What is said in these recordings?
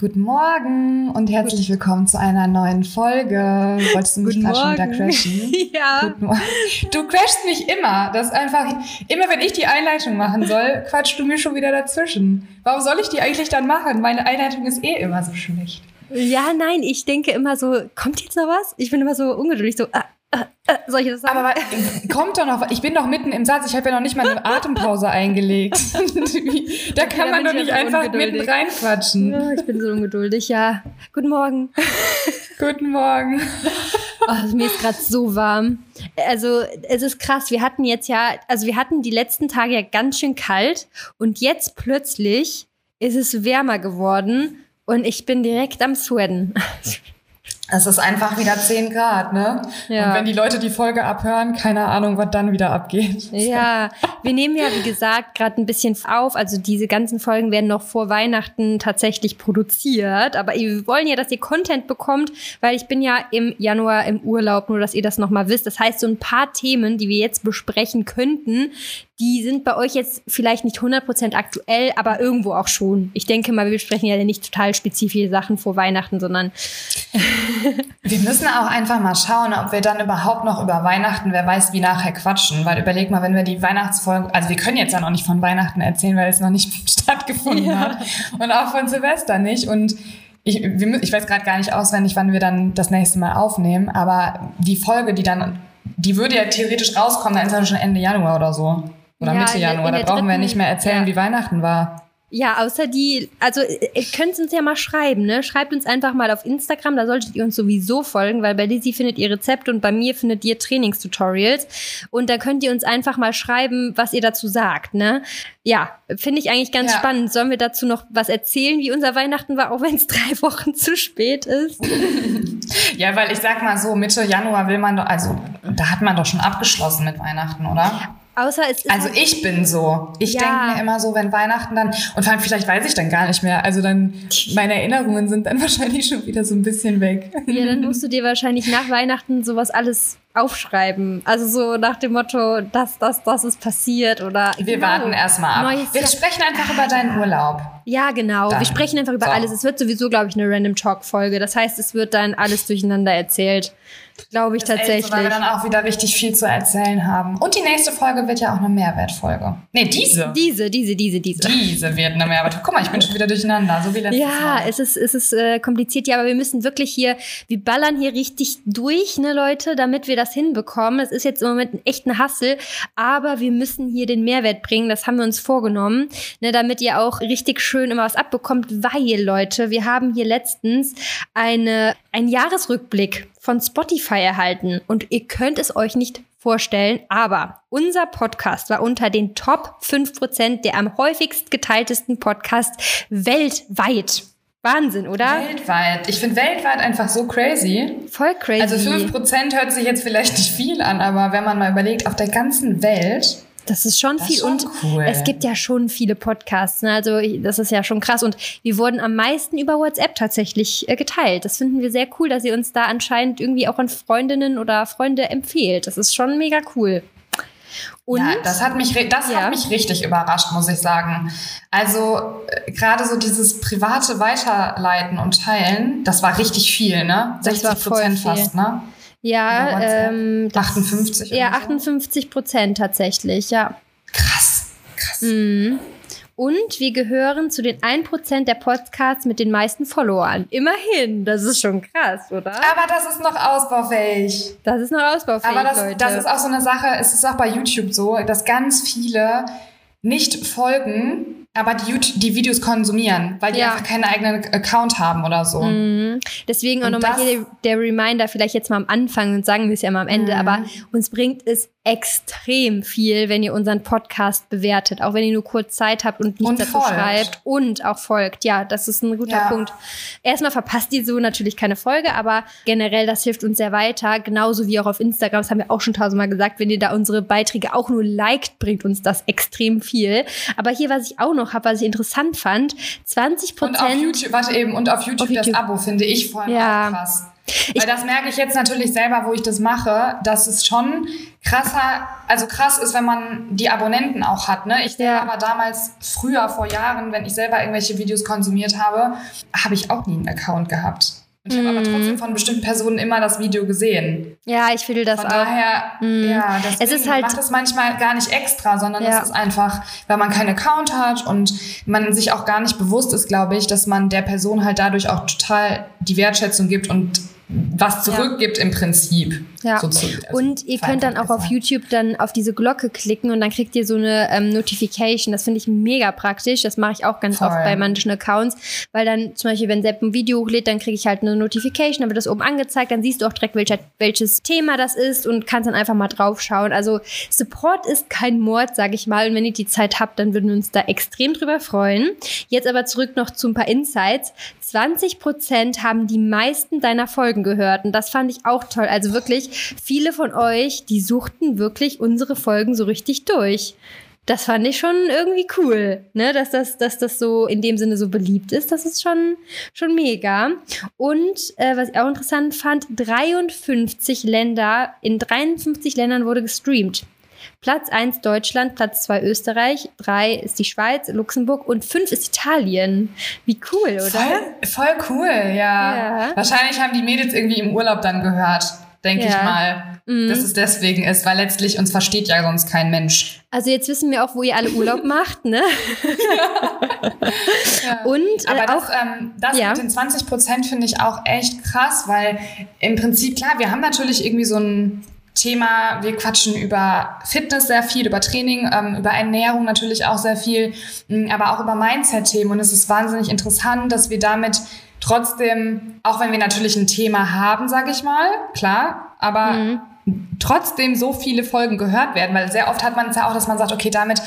Guten Morgen und herzlich willkommen zu einer neuen Folge. Wolltest du mich gerade schon wieder crashen? ja. Du crashst mich immer. Das ist einfach, immer wenn ich die Einleitung machen soll, quatschst du mir schon wieder dazwischen. Warum soll ich die eigentlich dann machen? Meine Einleitung ist eh immer so schlecht. Ja, nein, ich denke immer so, kommt jetzt noch was? Ich bin immer so ungeduldig, so, ah, äh, äh, soll ich das sagen? Aber kommt doch noch, ich bin doch mitten im Satz, ich habe ja noch nicht mal eine Atempause eingelegt. da kann man doch nicht einfach ungeduldig. mitten reinquatschen. Ja, ich bin so ungeduldig, ja. Guten Morgen. Guten Morgen. Oh, mir ist gerade so warm. Also es ist krass, wir hatten jetzt ja, also wir hatten die letzten Tage ja ganz schön kalt und jetzt plötzlich ist es wärmer geworden und ich bin direkt am Sweaten. Es ist einfach wieder 10 Grad, ne? Ja. Und wenn die Leute die Folge abhören, keine Ahnung, was dann wieder abgeht. Ja, wir nehmen ja, wie gesagt, gerade ein bisschen auf. Also diese ganzen Folgen werden noch vor Weihnachten tatsächlich produziert. Aber wir wollen ja, dass ihr Content bekommt, weil ich bin ja im Januar im Urlaub, nur dass ihr das nochmal wisst. Das heißt, so ein paar Themen, die wir jetzt besprechen könnten, die sind bei euch jetzt vielleicht nicht 100% aktuell, aber irgendwo auch schon. Ich denke mal, wir besprechen ja nicht total spezifische Sachen vor Weihnachten, sondern wir müssen auch einfach mal schauen, ob wir dann überhaupt noch über Weihnachten, wer weiß, wie nachher quatschen. Weil überleg mal, wenn wir die Weihnachtsfolge, also wir können jetzt ja noch nicht von Weihnachten erzählen, weil es noch nicht stattgefunden ja. hat. Und auch von Silvester nicht. Und ich, ich weiß gerade gar nicht auswendig, wann wir dann das nächste Mal aufnehmen, aber die Folge, die dann, die würde ja theoretisch rauskommen, dann ist ja schon Ende Januar oder so. Oder ja, Mitte Januar. Da brauchen wir nicht mehr erzählen, ja. wie Weihnachten war. Ja, außer die, also ihr könnt uns ja mal schreiben, ne? Schreibt uns einfach mal auf Instagram, da solltet ihr uns sowieso folgen, weil bei Lizzie findet ihr Rezepte und bei mir findet ihr Trainingstutorials. Und da könnt ihr uns einfach mal schreiben, was ihr dazu sagt, ne? Ja, finde ich eigentlich ganz ja. spannend. Sollen wir dazu noch was erzählen, wie unser Weihnachten war, auch wenn es drei Wochen zu spät ist? ja, weil ich sag mal so, Mitte Januar will man doch, also da hat man doch schon abgeschlossen mit Weihnachten, oder? Außer es ist also halt ich bin so. Ich ja. denke mir immer so, wenn Weihnachten dann, und vor allem vielleicht weiß ich dann gar nicht mehr. Also dann, meine Erinnerungen sind dann wahrscheinlich schon wieder so ein bisschen weg. Ja, dann musst du dir wahrscheinlich nach Weihnachten sowas alles aufschreiben. Also so nach dem Motto, das, das, das ist passiert oder. Wir genau, warten erstmal ab. Wir sprechen einfach über deinen Urlaub. Ja, genau. Dann. Wir sprechen einfach über so. alles. Es wird sowieso, glaube ich, eine Random Talk-Folge. Das heißt, es wird dann alles durcheinander erzählt. Glaube ich das tatsächlich. Echt, weil wir dann auch wieder richtig viel zu erzählen haben. Und die nächste Folge wird ja auch eine Mehrwertfolge. Nee, diese. Diese, diese, diese, diese. Diese wird eine Mehrwertfolge. Guck mal, ich bin schon wieder durcheinander, so wie letztes ja, Mal. Ja, es ist, es ist äh, kompliziert, ja, aber wir müssen wirklich hier, wir ballern hier richtig durch, ne, Leute, damit wir das hinbekommen. Es ist jetzt im Moment ein Hassel, aber wir müssen hier den Mehrwert bringen. Das haben wir uns vorgenommen, ne, damit ihr auch richtig schön immer was abbekommt, weil, Leute, wir haben hier letztens eine, einen Jahresrückblick von Spotify erhalten und ihr könnt es euch nicht vorstellen, aber unser Podcast war unter den Top 5% der am häufigst geteiltesten Podcasts weltweit. Wahnsinn, oder? Weltweit. Ich finde weltweit einfach so crazy. Voll crazy. Also 5% hört sich jetzt vielleicht nicht viel an, aber wenn man mal überlegt, auf der ganzen Welt das ist schon das viel. Ist schon und cool. es gibt ja schon viele Podcasts. Ne? Also das ist ja schon krass. Und wir wurden am meisten über WhatsApp tatsächlich äh, geteilt. Das finden wir sehr cool, dass ihr uns da anscheinend irgendwie auch an Freundinnen oder Freunde empfehlt. Das ist schon mega cool. Und, ja, das hat mich, das ja. hat mich richtig überrascht, muss ich sagen. Also äh, gerade so dieses private Weiterleiten und Teilen, das war richtig viel, ne? 60 Prozent fast, ne? Ja, ähm, 58. Ja, 58 Prozent tatsächlich, ja. Krass, krass. Mhm. Und wir gehören zu den 1% der Podcasts mit den meisten Followern. Immerhin, das ist schon krass, oder? Aber das ist noch ausbaufähig. Das ist noch ausbaufähig, Aber das, Leute. das ist auch so eine Sache, es ist auch bei YouTube so, dass ganz viele nicht folgen aber die, die Videos konsumieren, weil die ja. einfach keinen eigenen Account haben oder so. Mhm. Deswegen auch nochmal hier der, der, Reminder, vielleicht jetzt mal am Anfang und sagen wir es ja mal am Ende, mhm. aber uns bringt es extrem viel, wenn ihr unseren Podcast bewertet, auch wenn ihr nur kurz Zeit habt und nichts dazu schreibt und auch folgt. Ja, das ist ein guter ja. Punkt. Erstmal verpasst ihr so natürlich keine Folge, aber generell, das hilft uns sehr weiter, genauso wie auch auf Instagram, das haben wir auch schon tausendmal gesagt, wenn ihr da unsere Beiträge auch nur liked, bringt uns das extrem viel. Aber hier, was ich auch noch habe, was ich interessant fand, 20 Prozent. Und auf YouTube, warte eben, und auf YouTube, auf YouTube. das Abo finde ich voll ja. krass. Weil das merke ich jetzt natürlich selber, wo ich das mache, dass es schon krasser, also krass ist, wenn man die Abonnenten auch hat. Ne? Ich Ja. war damals früher, vor Jahren, wenn ich selber irgendwelche Videos konsumiert habe, habe ich auch nie einen Account gehabt. Und ich habe aber Mhm. trotzdem von bestimmten Personen immer das Video gesehen. Ja, ich will das Von auch. daher, Mhm. ja, Es ist man halt- macht es manchmal gar nicht extra, sondern Ja. es ist einfach, weil man keinen Account hat und man sich auch gar nicht bewusst ist, glaube ich, dass man der Person halt dadurch auch total die Wertschätzung gibt und was zurückgibt im Prinzip. Ja. So zu- also Und ihr könnt dann auch auf vereinfacht YouTube dann auf diese Glocke klicken und dann kriegt ihr so eine ähm, Notification. Das finde ich mega praktisch. Das mache ich auch ganz Voll. oft bei manchen Accounts, weil dann zum Beispiel, wenn Sepp ein Video hochlädt, dann kriege ich halt eine Notification, dann wird das oben angezeigt, dann siehst du auch direkt, welcher, welches Thema das ist und kannst dann einfach mal drauf schauen. Also Support ist kein Mord, sage ich mal. Und wenn ihr die Zeit habt, dann würden wir uns da extrem drüber freuen. Jetzt aber zurück noch zu ein paar Insights. 20% haben die meisten deiner Folgen gehört. Und das fand ich auch toll. Also wirklich, viele von euch, die suchten wirklich unsere Folgen so richtig durch. Das fand ich schon irgendwie cool, ne? dass, das, dass das so in dem Sinne so beliebt ist. Das ist schon, schon mega. Und äh, was ich auch interessant fand, 53 Länder, in 53 Ländern wurde gestreamt. Platz 1 Deutschland, Platz 2 Österreich, 3 ist die Schweiz, Luxemburg und 5 ist Italien. Wie cool, oder? Voll, voll cool, ja. Ja. Wahrscheinlich haben die Mädels irgendwie im Urlaub dann gehört, denke Ja. ich mal. Mhm. Dass es deswegen ist, weil letztlich uns versteht ja sonst kein Mensch. Also jetzt wissen wir auch, wo ihr alle Urlaub macht, ne? Und äh, Aber auch das, ähm, das ja. mit den 20 Prozent finde ich auch echt krass, weil im Prinzip, klar, wir haben natürlich irgendwie so ein Thema, wir quatschen über Fitness sehr viel, über Training, ähm, über Ernährung natürlich auch sehr viel, mh, aber auch über Mindset-Themen. Und es ist wahnsinnig interessant, dass wir damit trotzdem, auch wenn wir natürlich ein Thema haben, sage ich mal, klar, aber Mhm. trotzdem so viele Folgen gehört werden, weil sehr oft hat man es ja auch, dass man sagt, okay, damit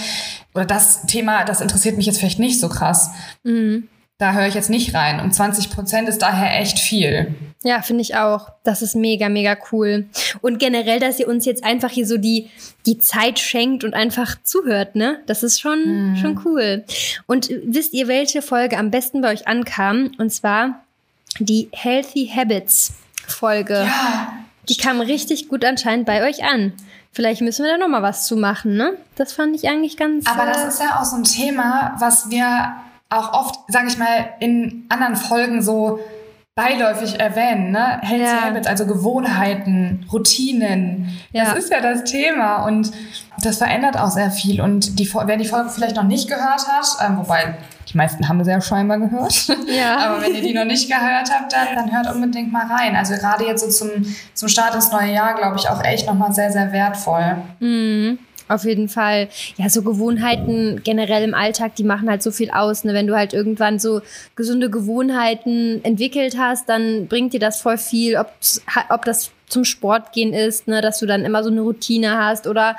oder das Thema, das interessiert mich jetzt vielleicht nicht so krass. Mhm. Da höre ich jetzt nicht rein. Und 20 Prozent ist daher echt viel. Ja, finde ich auch. Das ist mega, mega cool. Und generell, dass ihr uns jetzt einfach hier so die, die Zeit schenkt und einfach zuhört, ne? Das ist schon, schon cool. Und wisst ihr, welche Folge am besten bei euch ankam? Und zwar die Healthy Habits Folge. Ja, Die kam richtig gut anscheinend bei euch an. Vielleicht müssen wir da noch mal was zu machen, ne? Das fand ich eigentlich ganz. aber äh, das ist ja auch so ein Thema, was wir auch oft, sage ich mal, in anderen Folgen so beiläufig erwähnen, ne? Healthy Ja. Habits, also Gewohnheiten, Routinen. Ja. Das ist ja das Thema und das verändert auch sehr viel. Und die, wer die Folge vielleicht noch nicht gehört hat, ähm, wobei die meisten haben sie ja scheinbar gehört. Ja. Aber wenn ihr die noch nicht gehört habt, dann, dann hört unbedingt mal rein. Also gerade jetzt so zum, zum Start ins neue Jahr, glaube ich, auch echt nochmal sehr, sehr wertvoll. Mhm. Auf jeden Fall. Ja, so Gewohnheiten generell im Alltag, die machen halt so viel aus. Ne? Wenn du halt irgendwann so gesunde Gewohnheiten entwickelt hast, dann bringt dir das voll viel, ob, ob das zum Sport gehen ist, ne? dass du dann immer so eine Routine hast oder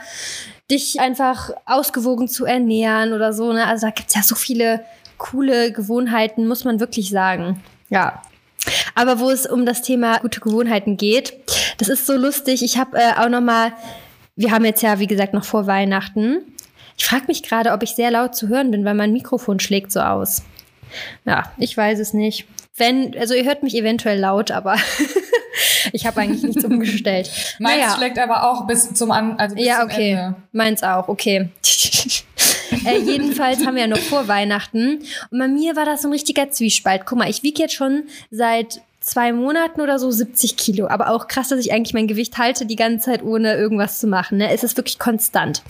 dich einfach ausgewogen zu ernähren oder so. Ne? Also da gibt's ja so viele coole Gewohnheiten, muss man wirklich sagen. Ja. Aber wo es um das Thema gute Gewohnheiten geht, das ist so lustig. Ich habe äh, auch noch mal wir haben jetzt ja, wie gesagt, noch vor Weihnachten. Ich frage mich gerade, ob ich sehr laut zu hören bin, weil mein Mikrofon schlägt so aus. Ja, ich weiß es nicht. Wenn, also ihr hört mich eventuell laut, aber ich habe eigentlich nichts umgestellt. Meins Naja. schlägt aber auch bis zum An also bis Ja, okay. Ende. Meins auch, okay. äh, jedenfalls haben wir ja noch vor Weihnachten. Und bei mir war das so ein richtiger Zwiespalt. Guck mal, ich wiege jetzt schon seit zwei Monaten oder so 70 Kilo. Aber auch krass, dass ich eigentlich mein Gewicht halte die ganze Zeit, ohne irgendwas zu machen. Ne? Es ist wirklich konstant.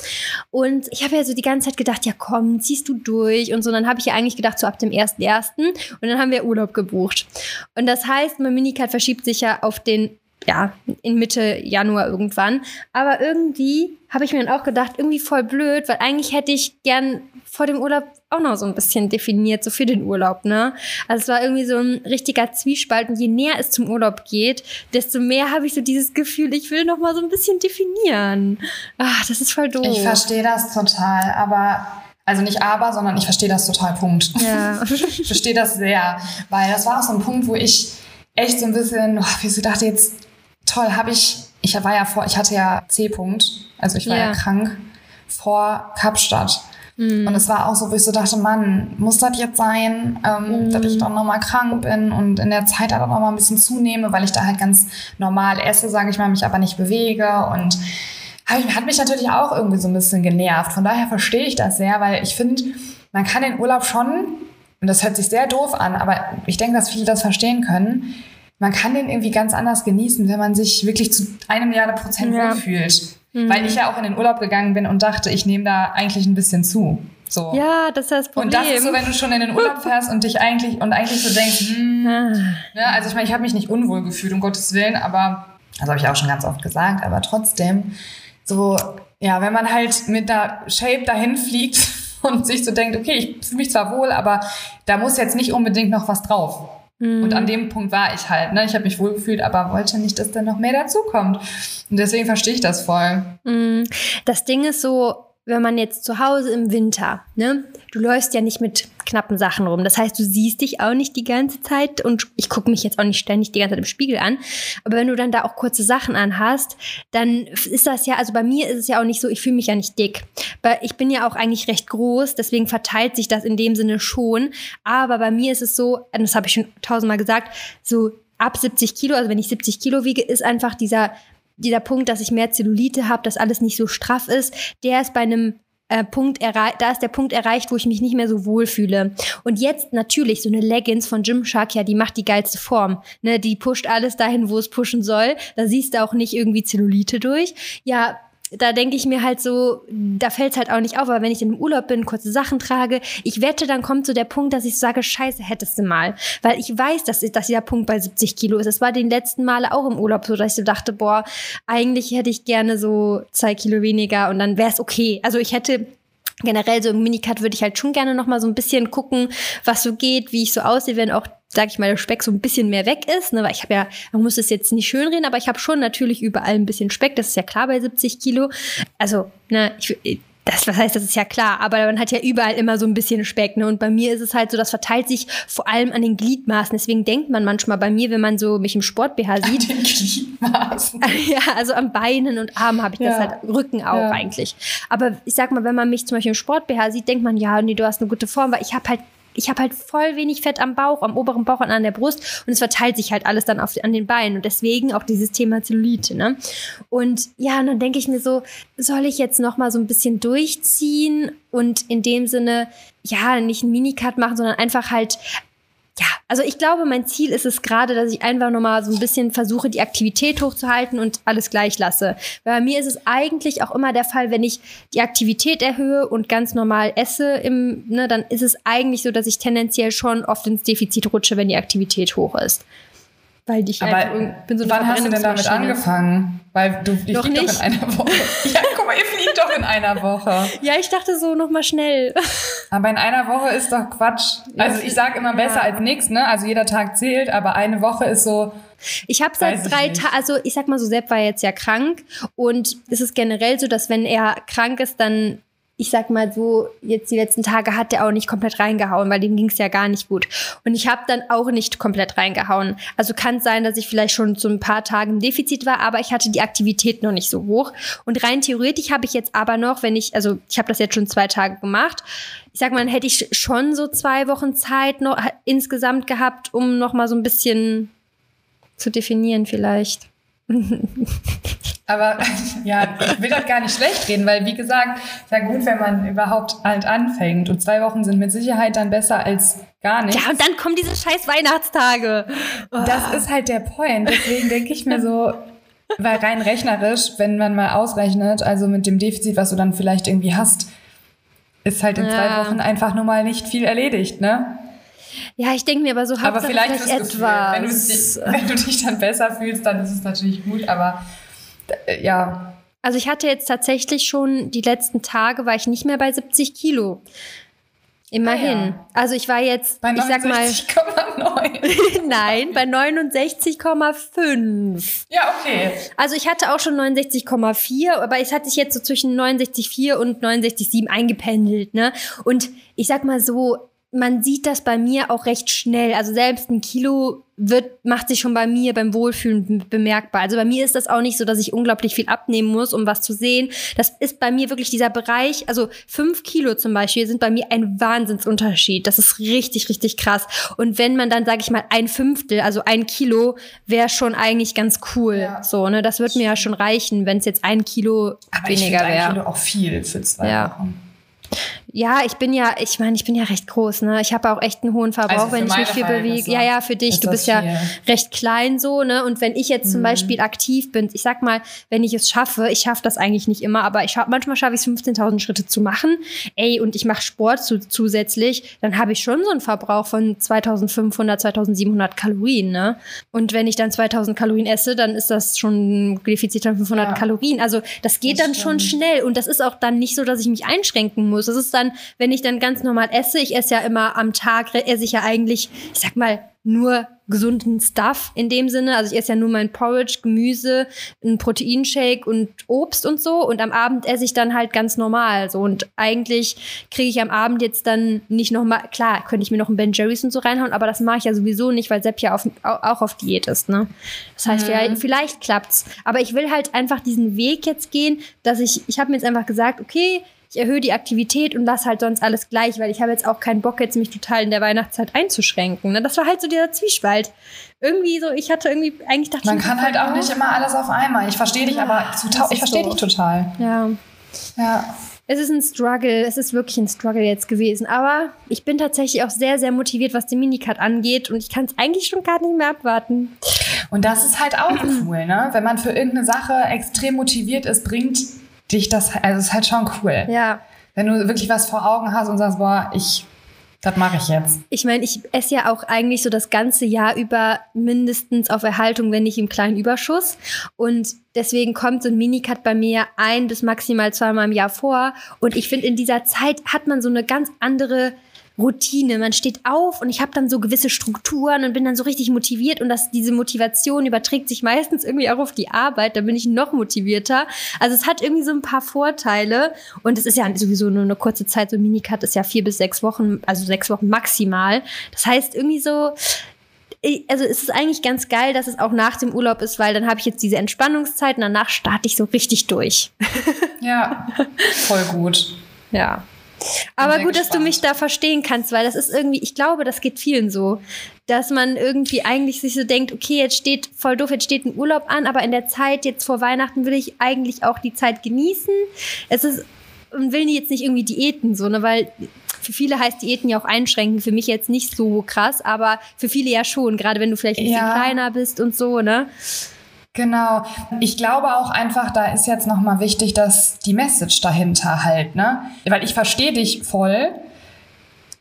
Und ich habe ja so die ganze Zeit gedacht, ja komm, ziehst du durch und so. Und dann habe ich ja eigentlich gedacht, so ab dem 1.1. Und dann haben wir Urlaub gebucht. Und das heißt, mein Minicard verschiebt sich ja auf den ja, in Mitte Januar irgendwann. Aber irgendwie habe ich mir dann auch gedacht, irgendwie voll blöd, weil eigentlich hätte ich gern vor dem Urlaub auch noch so ein bisschen definiert, so für den Urlaub, ne? Also es war irgendwie so ein richtiger Zwiespalt und je näher es zum Urlaub geht, desto mehr habe ich so dieses Gefühl, ich will noch mal so ein bisschen definieren. Ach, das ist voll doof. Ich verstehe das total, aber also nicht aber, sondern ich verstehe das total. Punkt. Ja. Ich verstehe das sehr, weil das war auch so ein Punkt, wo ich echt so ein bisschen, oh, wie ich dachte jetzt, toll, habe ich, ich war ja vor, ich hatte ja C-Punkt, also ich war ja, Ja. krank vor Kapstadt. Mhm. Und es war auch so, wo ich so dachte, Mann, muss das jetzt sein, ähm, mhm. dass ich dann nochmal krank bin und in der Zeit auch nochmal ein bisschen zunehme, weil ich da halt ganz normal esse, sage ich mal, mich aber nicht bewege und hat mich natürlich auch irgendwie so ein bisschen genervt. Von daher verstehe ich das sehr, weil ich finde, man kann den Urlaub schon, und das hört sich sehr doof an, aber ich denke, dass viele das verstehen können, man kann den irgendwie ganz anders genießen, wenn man sich wirklich zu einem Milliarde Prozent ja. wohlfühlt. Mhm. Weil ich ja auch in den Urlaub gegangen bin und dachte, ich nehme da eigentlich ein bisschen zu. So. Ja, das ist das Problem. Und das ist so, wenn du schon in den Urlaub fährst und dich eigentlich und eigentlich so denkst, hm, ah. ne, also ich meine, ich habe mich nicht unwohl gefühlt, um Gottes Willen, aber, das habe ich auch schon ganz oft gesagt, aber trotzdem, so, ja, wenn man halt mit der Shape dahin fliegt und sich so denkt, okay, ich fühle mich zwar wohl, aber da muss jetzt nicht unbedingt noch was drauf. Und an mhm. dem Punkt war ich halt. Ne? Ich habe mich wohl gefühlt, aber wollte nicht, dass da noch mehr dazukommt. Und deswegen verstehe ich das voll. Mhm. Das Ding ist so, wenn man jetzt zu Hause im Winter, ne, du läufst ja nicht mit knappen Sachen rum. Das heißt, du siehst dich auch nicht die ganze Zeit und ich gucke mich jetzt auch nicht ständig die ganze Zeit im Spiegel an. Aber wenn du dann da auch kurze Sachen anhast, dann ist das ja, also bei mir ist es ja auch nicht so, ich fühle mich ja nicht dick. Weil ich bin ja auch eigentlich recht groß, deswegen verteilt sich das in dem Sinne schon. Aber bei mir ist es so, das habe ich schon tausendmal gesagt, so ab 70 Kilo, also wenn ich 70 Kilo wiege, ist einfach dieser dieser Punkt, dass ich mehr Zellulite habe, dass alles nicht so straff ist, der ist bei einem äh, Punkt erreicht, da ist der Punkt erreicht, wo ich mich nicht mehr so wohl fühle. Und jetzt natürlich so eine Leggings von Gymshark, ja, die macht die geilste Form. Ne, die pusht alles dahin, wo es pushen soll. Da siehst du auch nicht irgendwie Zellulite durch. Ja, da denke ich mir halt so, da fällt es halt auch nicht auf, aber wenn ich in einem Urlaub bin, kurze Sachen trage, ich wette, dann kommt so der Punkt, dass ich sage, scheiße, hättest du mal. Weil ich weiß, dass, dass dieser Punkt bei 70 Kilo ist. Es war den letzten Male auch im Urlaub so, dass ich so dachte, boah, eigentlich hätte ich gerne so zwei Kilo weniger und dann wäre es okay. Also ich hätte generell so im Minicut würde ich halt schon gerne noch mal so ein bisschen gucken, was so geht, wie ich so aussehe, wenn auch sag ich mal, der Speck so ein bisschen mehr weg ist, ne? weil ich habe ja, man muss es jetzt nicht schön reden, aber ich habe schon natürlich überall ein bisschen Speck, das ist ja klar bei 70 Kilo. Also, ne, ich, das, was heißt, das ist ja klar, aber man hat ja überall immer so ein bisschen Speck, ne? Und bei mir ist es halt so, das verteilt sich vor allem an den Gliedmaßen. Deswegen denkt man manchmal bei mir, wenn man so mich im Sport BH sieht. An den Gliedmaßen. ja, also am Beinen und Armen habe ich ja. das halt, Rücken auch ja. eigentlich. Aber ich sag mal, wenn man mich zum Beispiel im Sport BH sieht, denkt man, ja, nee, du hast eine gute Form, weil ich habe halt ich habe halt voll wenig Fett am Bauch, am oberen Bauch und an der Brust und es verteilt sich halt alles dann auf, an den Beinen und deswegen auch dieses Thema Zellulite, ne? Und ja, und dann denke ich mir so, soll ich jetzt noch mal so ein bisschen durchziehen und in dem Sinne ja, nicht einen Minicut machen, sondern einfach halt ja, also ich glaube, mein Ziel ist es gerade, dass ich einfach nochmal so ein bisschen versuche, die Aktivität hochzuhalten und alles gleich lasse. Weil bei mir ist es eigentlich auch immer der Fall, wenn ich die Aktivität erhöhe und ganz normal esse, im, ne, dann ist es eigentlich so, dass ich tendenziell schon oft ins Defizit rutsche, wenn die Aktivität hoch ist. Weil ich Aber halt, bin so wann hast du denn damit angefangen? Weil du ich noch nicht. doch in einer Woche. ja, guck mal, ihr fliegt doch in einer Woche. Ja, ich dachte so noch mal schnell. Aber in einer Woche ist doch Quatsch. Also ich sage immer besser ja. als nichts, ne? Also jeder Tag zählt, aber eine Woche ist so. Ich habe seit drei Tagen, also ich sag mal so, Sepp war jetzt ja krank und es ist generell so, dass wenn er krank ist, dann ich sag mal so, jetzt die letzten Tage hat der auch nicht komplett reingehauen, weil dem ging es ja gar nicht gut. Und ich habe dann auch nicht komplett reingehauen. Also kann sein, dass ich vielleicht schon so ein paar Tage im Defizit war, aber ich hatte die Aktivität noch nicht so hoch. Und rein theoretisch habe ich jetzt aber noch, wenn ich, also ich habe das jetzt schon zwei Tage gemacht, ich sag mal, hätte ich schon so zwei Wochen Zeit noch insgesamt gehabt, um noch mal so ein bisschen zu definieren vielleicht. Aber ja, ich will das gar nicht schlecht reden, weil wie gesagt, ist ja gut, wenn man überhaupt halt anfängt. Und zwei Wochen sind mit Sicherheit dann besser als gar nicht. Ja, und dann kommen diese scheiß Weihnachtstage. Oh. Das ist halt der Point. Deswegen denke ich mir so, weil rein rechnerisch, wenn man mal ausrechnet, also mit dem Defizit, was du dann vielleicht irgendwie hast, ist halt in ja. zwei Wochen einfach nur mal nicht viel erledigt, ne? Ja, ich denke mir aber so, aber vielleicht, vielleicht etwas. Gefühl, wenn, du, wenn du dich dann besser fühlst, dann ist es natürlich gut, aber äh, ja. Also ich hatte jetzt tatsächlich schon die letzten Tage, war ich nicht mehr bei 70 Kilo. Immerhin. Ah, ja. Also ich war jetzt, bei ich sag mal. 69,9. Nein, bei 69,5. Ja, okay. Also ich hatte auch schon 69,4, aber es hat sich jetzt so zwischen 69,4 und 69,7 eingependelt, ne? Und ich sag mal so, man sieht das bei mir auch recht schnell. Also selbst ein Kilo wird, macht sich schon bei mir beim Wohlfühlen bemerkbar. Also bei mir ist das auch nicht so, dass ich unglaublich viel abnehmen muss, um was zu sehen. Das ist bei mir wirklich dieser Bereich, also fünf Kilo zum Beispiel sind bei mir ein Wahnsinnsunterschied. Das ist richtig, richtig krass. Und wenn man dann, sage ich mal, ein Fünftel, also ein Kilo, wäre schon eigentlich ganz cool. Ja. So, ne, das wird mir ja schon reichen, wenn es jetzt ein Kilo Aber weniger wäre. Ein Kilo auch viel für zwei ja. Wochen. Ja, ich bin ja, ich meine, ich bin ja recht groß, ne? Ich habe auch echt einen hohen Verbrauch, also wenn ich mich viel bewege. Ja, ja, für dich. Du bist ja recht klein so, ne? Und wenn ich jetzt mhm. zum Beispiel aktiv bin, ich sag mal, wenn ich es schaffe, ich schaffe das eigentlich nicht immer, aber ich schaff, manchmal schaffe ich es 15.000 Schritte zu machen. Ey, und ich mache Sport zu, zusätzlich, dann habe ich schon so einen Verbrauch von 2.500, 2.700 Kalorien, ne? Und wenn ich dann 2.000 Kalorien esse, dann ist das schon ein Defizit von 500 ja. Kalorien. Also das geht das dann schon schnell und das ist auch dann nicht so, dass ich mich einschränken muss. Das ist dann dann, wenn ich dann ganz normal esse, ich esse ja immer am Tag, esse ich ja eigentlich, ich sag mal, nur gesunden Stuff in dem Sinne. Also ich esse ja nur mein Porridge, Gemüse, ein Proteinshake und Obst und so. Und am Abend esse ich dann halt ganz normal. So. Und eigentlich kriege ich am Abend jetzt dann nicht nochmal, klar, könnte ich mir noch ein Ben Jerry's und so reinhauen, aber das mache ich ja sowieso nicht, weil Sepp ja auf, auch auf Diät ist. Ne? Das heißt, mhm. ja, vielleicht klappt's. Aber ich will halt einfach diesen Weg jetzt gehen, dass ich, ich habe mir jetzt einfach gesagt, okay, ich erhöhe die Aktivität und lasse halt sonst alles gleich, weil ich habe jetzt auch keinen Bock, jetzt mich total in der Weihnachtszeit einzuschränken. Ne? Das war halt so dieser Zwiespalt. Irgendwie so, ich hatte irgendwie, eigentlich dachte Man ich. kann halt auch nicht immer alles auf einmal. Ich verstehe dich, aber ich verstehe so. dich total. Ja. Ja. Es ist ein Struggle, es ist wirklich ein Struggle jetzt gewesen. Aber ich bin tatsächlich auch sehr, sehr motiviert, was den Minicut angeht. Und ich kann es eigentlich schon gar nicht mehr abwarten. Und das ist halt auch cool, ne? Wenn man für irgendeine Sache extrem motiviert ist, bringt dich das, also es ist halt schon cool. Ja. Wenn du wirklich was vor Augen hast und sagst, boah, ich, das mache ich jetzt. Ich meine, ich esse ja auch eigentlich so das ganze Jahr über mindestens auf Erhaltung, wenn nicht im kleinen Überschuss. Und deswegen kommt so ein Minicut bei mir ein bis maximal zweimal im Jahr vor. Und ich finde, in dieser Zeit hat man so eine ganz andere Routine. Man steht auf und ich habe dann so gewisse Strukturen und bin dann so richtig motiviert und das, diese Motivation überträgt sich meistens irgendwie auch auf die Arbeit. Da bin ich noch motivierter. Also es hat irgendwie so ein paar Vorteile und es ist ja sowieso nur eine kurze Zeit. So ein Minicut ist ja vier bis sechs Wochen, also sechs Wochen maximal. Das heißt irgendwie so, also es ist eigentlich ganz geil, dass es auch nach dem Urlaub ist, weil dann habe ich jetzt diese Entspannungszeit und danach starte ich so richtig durch. Ja, voll gut. Ja. Aber gut, gespannt. dass du mich da verstehen kannst, weil das ist irgendwie, ich glaube, das geht vielen so, dass man irgendwie eigentlich sich so denkt, okay, jetzt steht voll doof, jetzt steht ein Urlaub an, aber in der Zeit jetzt vor Weihnachten will ich eigentlich auch die Zeit genießen. Es ist und will jetzt nicht irgendwie Diäten so, ne, weil für viele heißt Diäten ja auch einschränken, für mich jetzt nicht so krass, aber für viele ja schon, gerade wenn du vielleicht ein bisschen ja. kleiner bist und so, ne? Genau. Ich glaube auch einfach, da ist jetzt nochmal wichtig, dass die Message dahinter halt, ne? Weil ich verstehe dich voll.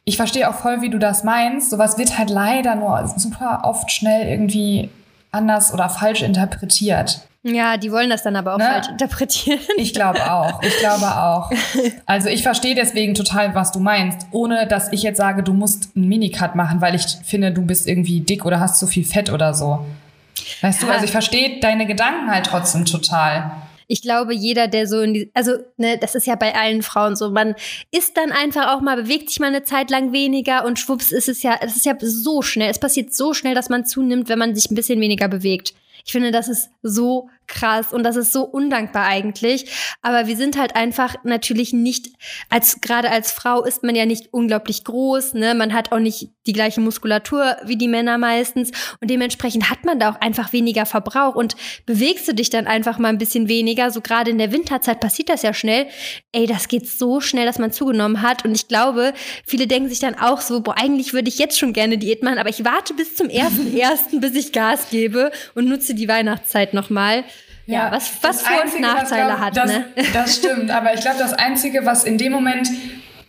Ich verstehe auch voll, wie du das meinst. Sowas wird halt leider nur super oft schnell irgendwie anders oder falsch interpretiert. Ja, die wollen das dann aber auch ne? falsch interpretieren. Ich glaube auch. Ich glaube auch. Also ich verstehe deswegen total, was du meinst, ohne dass ich jetzt sage, du musst einen Minicut machen, weil ich finde, du bist irgendwie dick oder hast zu viel Fett oder so. Weißt du, also ich verstehe deine Gedanken halt trotzdem total. Ich glaube, jeder, der so in die, also, ne, das ist ja bei allen Frauen so, man ist dann einfach auch mal, bewegt sich mal eine Zeit lang weniger und schwupps ist es ja, es ist ja so schnell, es passiert so schnell, dass man zunimmt, wenn man sich ein bisschen weniger bewegt. Ich finde, das ist so krass und das ist so undankbar eigentlich. Aber wir sind halt einfach natürlich nicht, als gerade als Frau ist man ja nicht unglaublich groß, ne? Man hat auch nicht die gleiche Muskulatur wie die Männer meistens und dementsprechend hat man da auch einfach weniger Verbrauch und bewegst du dich dann einfach mal ein bisschen weniger. So gerade in der Winterzeit passiert das ja schnell. Ey, das geht so schnell, dass man zugenommen hat und ich glaube, viele denken sich dann auch so, boah, eigentlich würde ich jetzt schon gerne Diät machen, aber ich warte bis zum ersten ersten, bis ich Gas gebe und nutze die Weihnachtszeit nochmal. Ja, ja, was, was Vor- und Nachteile glaub, hat. Das, ne? das stimmt, aber ich glaube, das Einzige, was in dem Moment,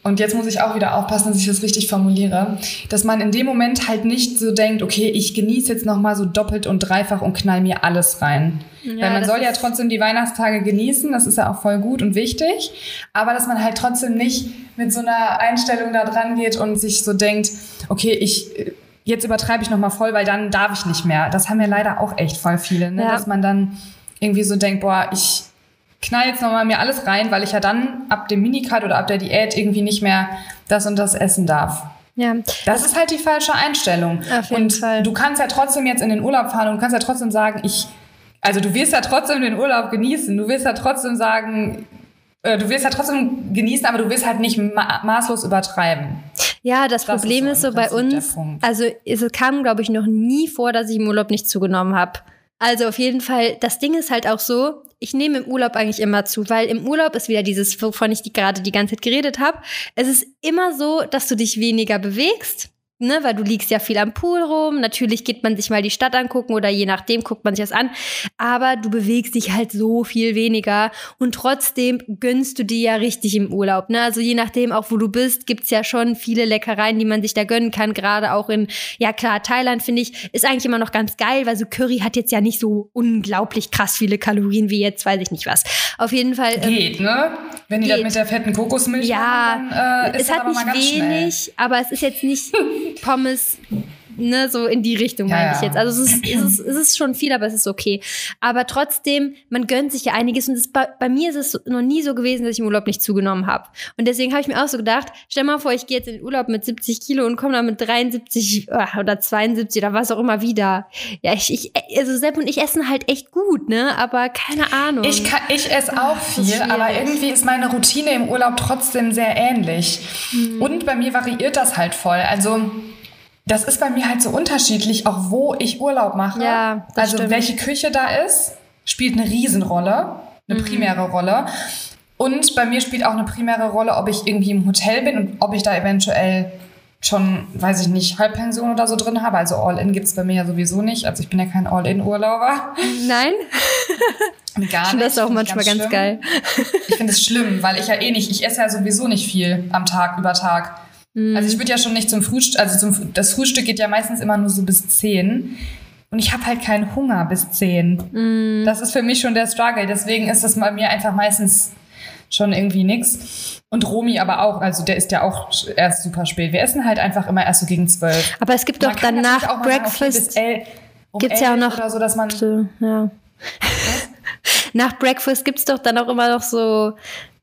und jetzt muss ich auch wieder aufpassen, dass ich das richtig formuliere, dass man in dem Moment halt nicht so denkt, okay, ich genieße jetzt nochmal so doppelt und dreifach und knall mir alles rein. Ja, Weil man soll ja trotzdem die Weihnachtstage genießen, das ist ja auch voll gut und wichtig, aber dass man halt trotzdem nicht mit so einer Einstellung da dran geht und sich so denkt, okay, ich jetzt übertreibe ich nochmal voll, weil dann darf ich nicht mehr. Das haben ja leider auch echt voll viele, ne? Ja. dass man dann irgendwie so denkt, boah, ich knall jetzt nochmal mir alles rein, weil ich ja dann ab dem Minicut oder ab der Diät irgendwie nicht mehr das und das essen darf. Ja. Das ist halt die falsche Einstellung. Auf jeden und Fall. du kannst ja trotzdem jetzt in den Urlaub fahren und du kannst ja trotzdem sagen, ich, also du wirst ja trotzdem den Urlaub genießen. Du wirst ja trotzdem sagen, äh, du wirst ja trotzdem genießen, aber du wirst halt nicht ma maßlos übertreiben. Ja, das, Das Problem ist ist so so, im bei uns, also es kam, glaube ich, noch nie vor, dass ich im Urlaub nicht zugenommen habe. Also auf jeden Fall, das Ding ist halt auch so, ich nehme im Urlaub eigentlich immer zu, weil im Urlaub ist wieder dieses, wovon ich die gerade die ganze Zeit geredet habe. Es ist immer so, dass du dich weniger bewegst. Ne, weil du liegst ja viel am Pool rum. Natürlich geht man sich mal die Stadt angucken oder je nachdem guckt man sich das an. Aber du bewegst dich halt so viel weniger und trotzdem gönnst du dir ja richtig im Urlaub. Ne? Also je nachdem, auch wo du bist, gibt's ja schon viele Leckereien, die man sich da gönnen kann. Gerade auch in, ja klar, Thailand finde ich, ist eigentlich immer noch ganz geil, weil so Curry hat jetzt ja nicht so unglaublich krass viele Kalorien wie jetzt, weiß ich nicht was. Auf jeden Fall. ähm, Geht, ne? Wenn die das geht. mit der fetten Kokosmilch ja, machen, dann äh, ist es hat nicht ganz schnell. wenig, aber es ist jetzt nicht Pommes, ne, so in die Richtung Ja, meine ich jetzt. Also es ist, es, ist, es ist schon viel, aber es ist okay. Aber trotzdem, man gönnt sich ja einiges und es, bei, bei mir ist es noch nie so gewesen, dass ich im Urlaub nicht zugenommen habe. Und deswegen habe ich mir auch so gedacht, stell mal vor, ich gehe jetzt in den Urlaub mit 70 Kilo und komme dann mit 73 äh, oder 72 oder was auch immer wieder. Ja, ich, ich also Sepp und ich essen halt echt gut, ne, aber keine Ahnung. Ich, kann, ich esse auch das ist viel, aber irgendwie ist meine Routine im Urlaub trotzdem sehr ähnlich. Hm. Und bei mir variiert das halt voll. Also das ist bei mir halt so unterschiedlich, auch wo ich Urlaub mache. Ja, das also stimmt. welche Küche da ist, spielt eine Riesenrolle, eine Mhm. primäre Rolle. Und bei mir spielt auch eine primäre Rolle, ob ich irgendwie im Hotel bin und ob ich da eventuell schon, weiß ich nicht, Halbpension oder so drin habe. Also All-In gibt's bei mir ja sowieso nicht. Also ich bin ja kein All-In-Urlauber. Nein? Gar Ich finde das nicht. auch manchmal ganz schlimm. geil. Ich finde es schlimm, weil ich ja eh nicht, ich esse ja sowieso nicht viel am Tag, über Tag. Mhm. Also ich würde ja schon nicht zum Frühstück, also zum, das Frühstück geht ja meistens immer nur so bis 10. Und ich habe halt keinen Hunger bis 10. Mhm. Das ist für mich schon der Struggle. Deswegen ist das bei mir einfach meistens schon irgendwie nix. Und Romy aber auch, also der ist ja auch erst super spät. Wir essen halt einfach immer erst so gegen 12. Aber es gibt doch danach auch mal sagen, okay, Breakfast. um Gibt's ja auch 11 noch- oder so, dass man ja. Nach Breakfast gibt's doch dann auch immer noch so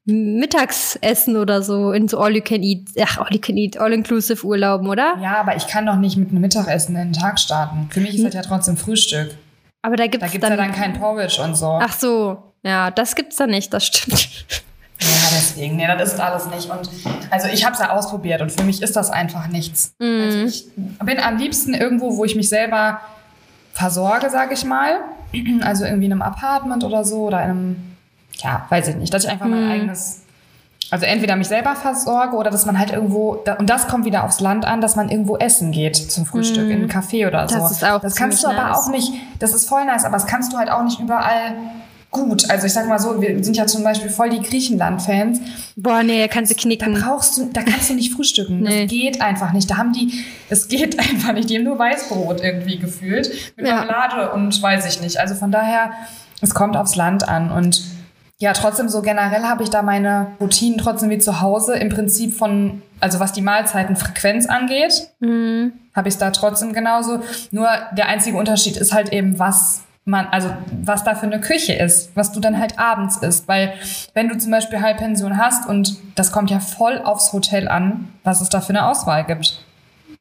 Mittagsessen oder so in so All-You-Can-Eat, ach, All-You-Can-Eat, All-Inclusive Urlauben, oder? Ja, aber ich kann doch nicht mit einem Mittagessen in den Tag starten. Für mich ist das ja trotzdem Frühstück. Aber da Da gibt's dann, ja dann kein Porridge und so. Ach so, ja, das gibt's da nicht, das stimmt. Ja, deswegen. Nee, das ist alles nicht. Und also ich habe es ja ausprobiert und für mich ist das einfach nichts. Mhm. Also ich bin am liebsten irgendwo, wo ich mich selber versorge, sage ich mal. Also irgendwie in einem Apartment oder so oder in einem, ja, weiß ich nicht, dass ich einfach mein Mhm. eigenes, also entweder mich selber versorge oder dass man halt irgendwo, da- und das kommt wieder aufs Land an, dass man irgendwo essen geht zum Frühstück, in einen Café oder so. Das ist auch Das kannst du aber nice. auch nicht, das ist voll nice, aber das kannst du halt auch nicht überall gut. Also ich sag mal so, wir sind ja zum Beispiel voll die Griechenland-Fans. Boah, nee, kannst du Da knicken. brauchst du, da kannst du nicht frühstücken. Nee. Das geht einfach nicht. Da haben die, es geht einfach nicht. Die haben nur Weißbrot irgendwie gefühlt. Mit Ja. Marmelade und weiß ich nicht. Also von daher, es kommt aufs Land an. Und ja, trotzdem so generell habe ich da meine Routinen trotzdem wie zu Hause. Im Prinzip von, also was die Mahlzeitenfrequenz angeht, Mhm. habe ich es da trotzdem genauso. Nur der einzige Unterschied ist halt eben, was man, also was da für eine Küche ist, was du dann halt abends isst. Weil wenn du zum Beispiel Halbpension hast und das kommt ja voll aufs Hotel an, was es da für eine Auswahl gibt.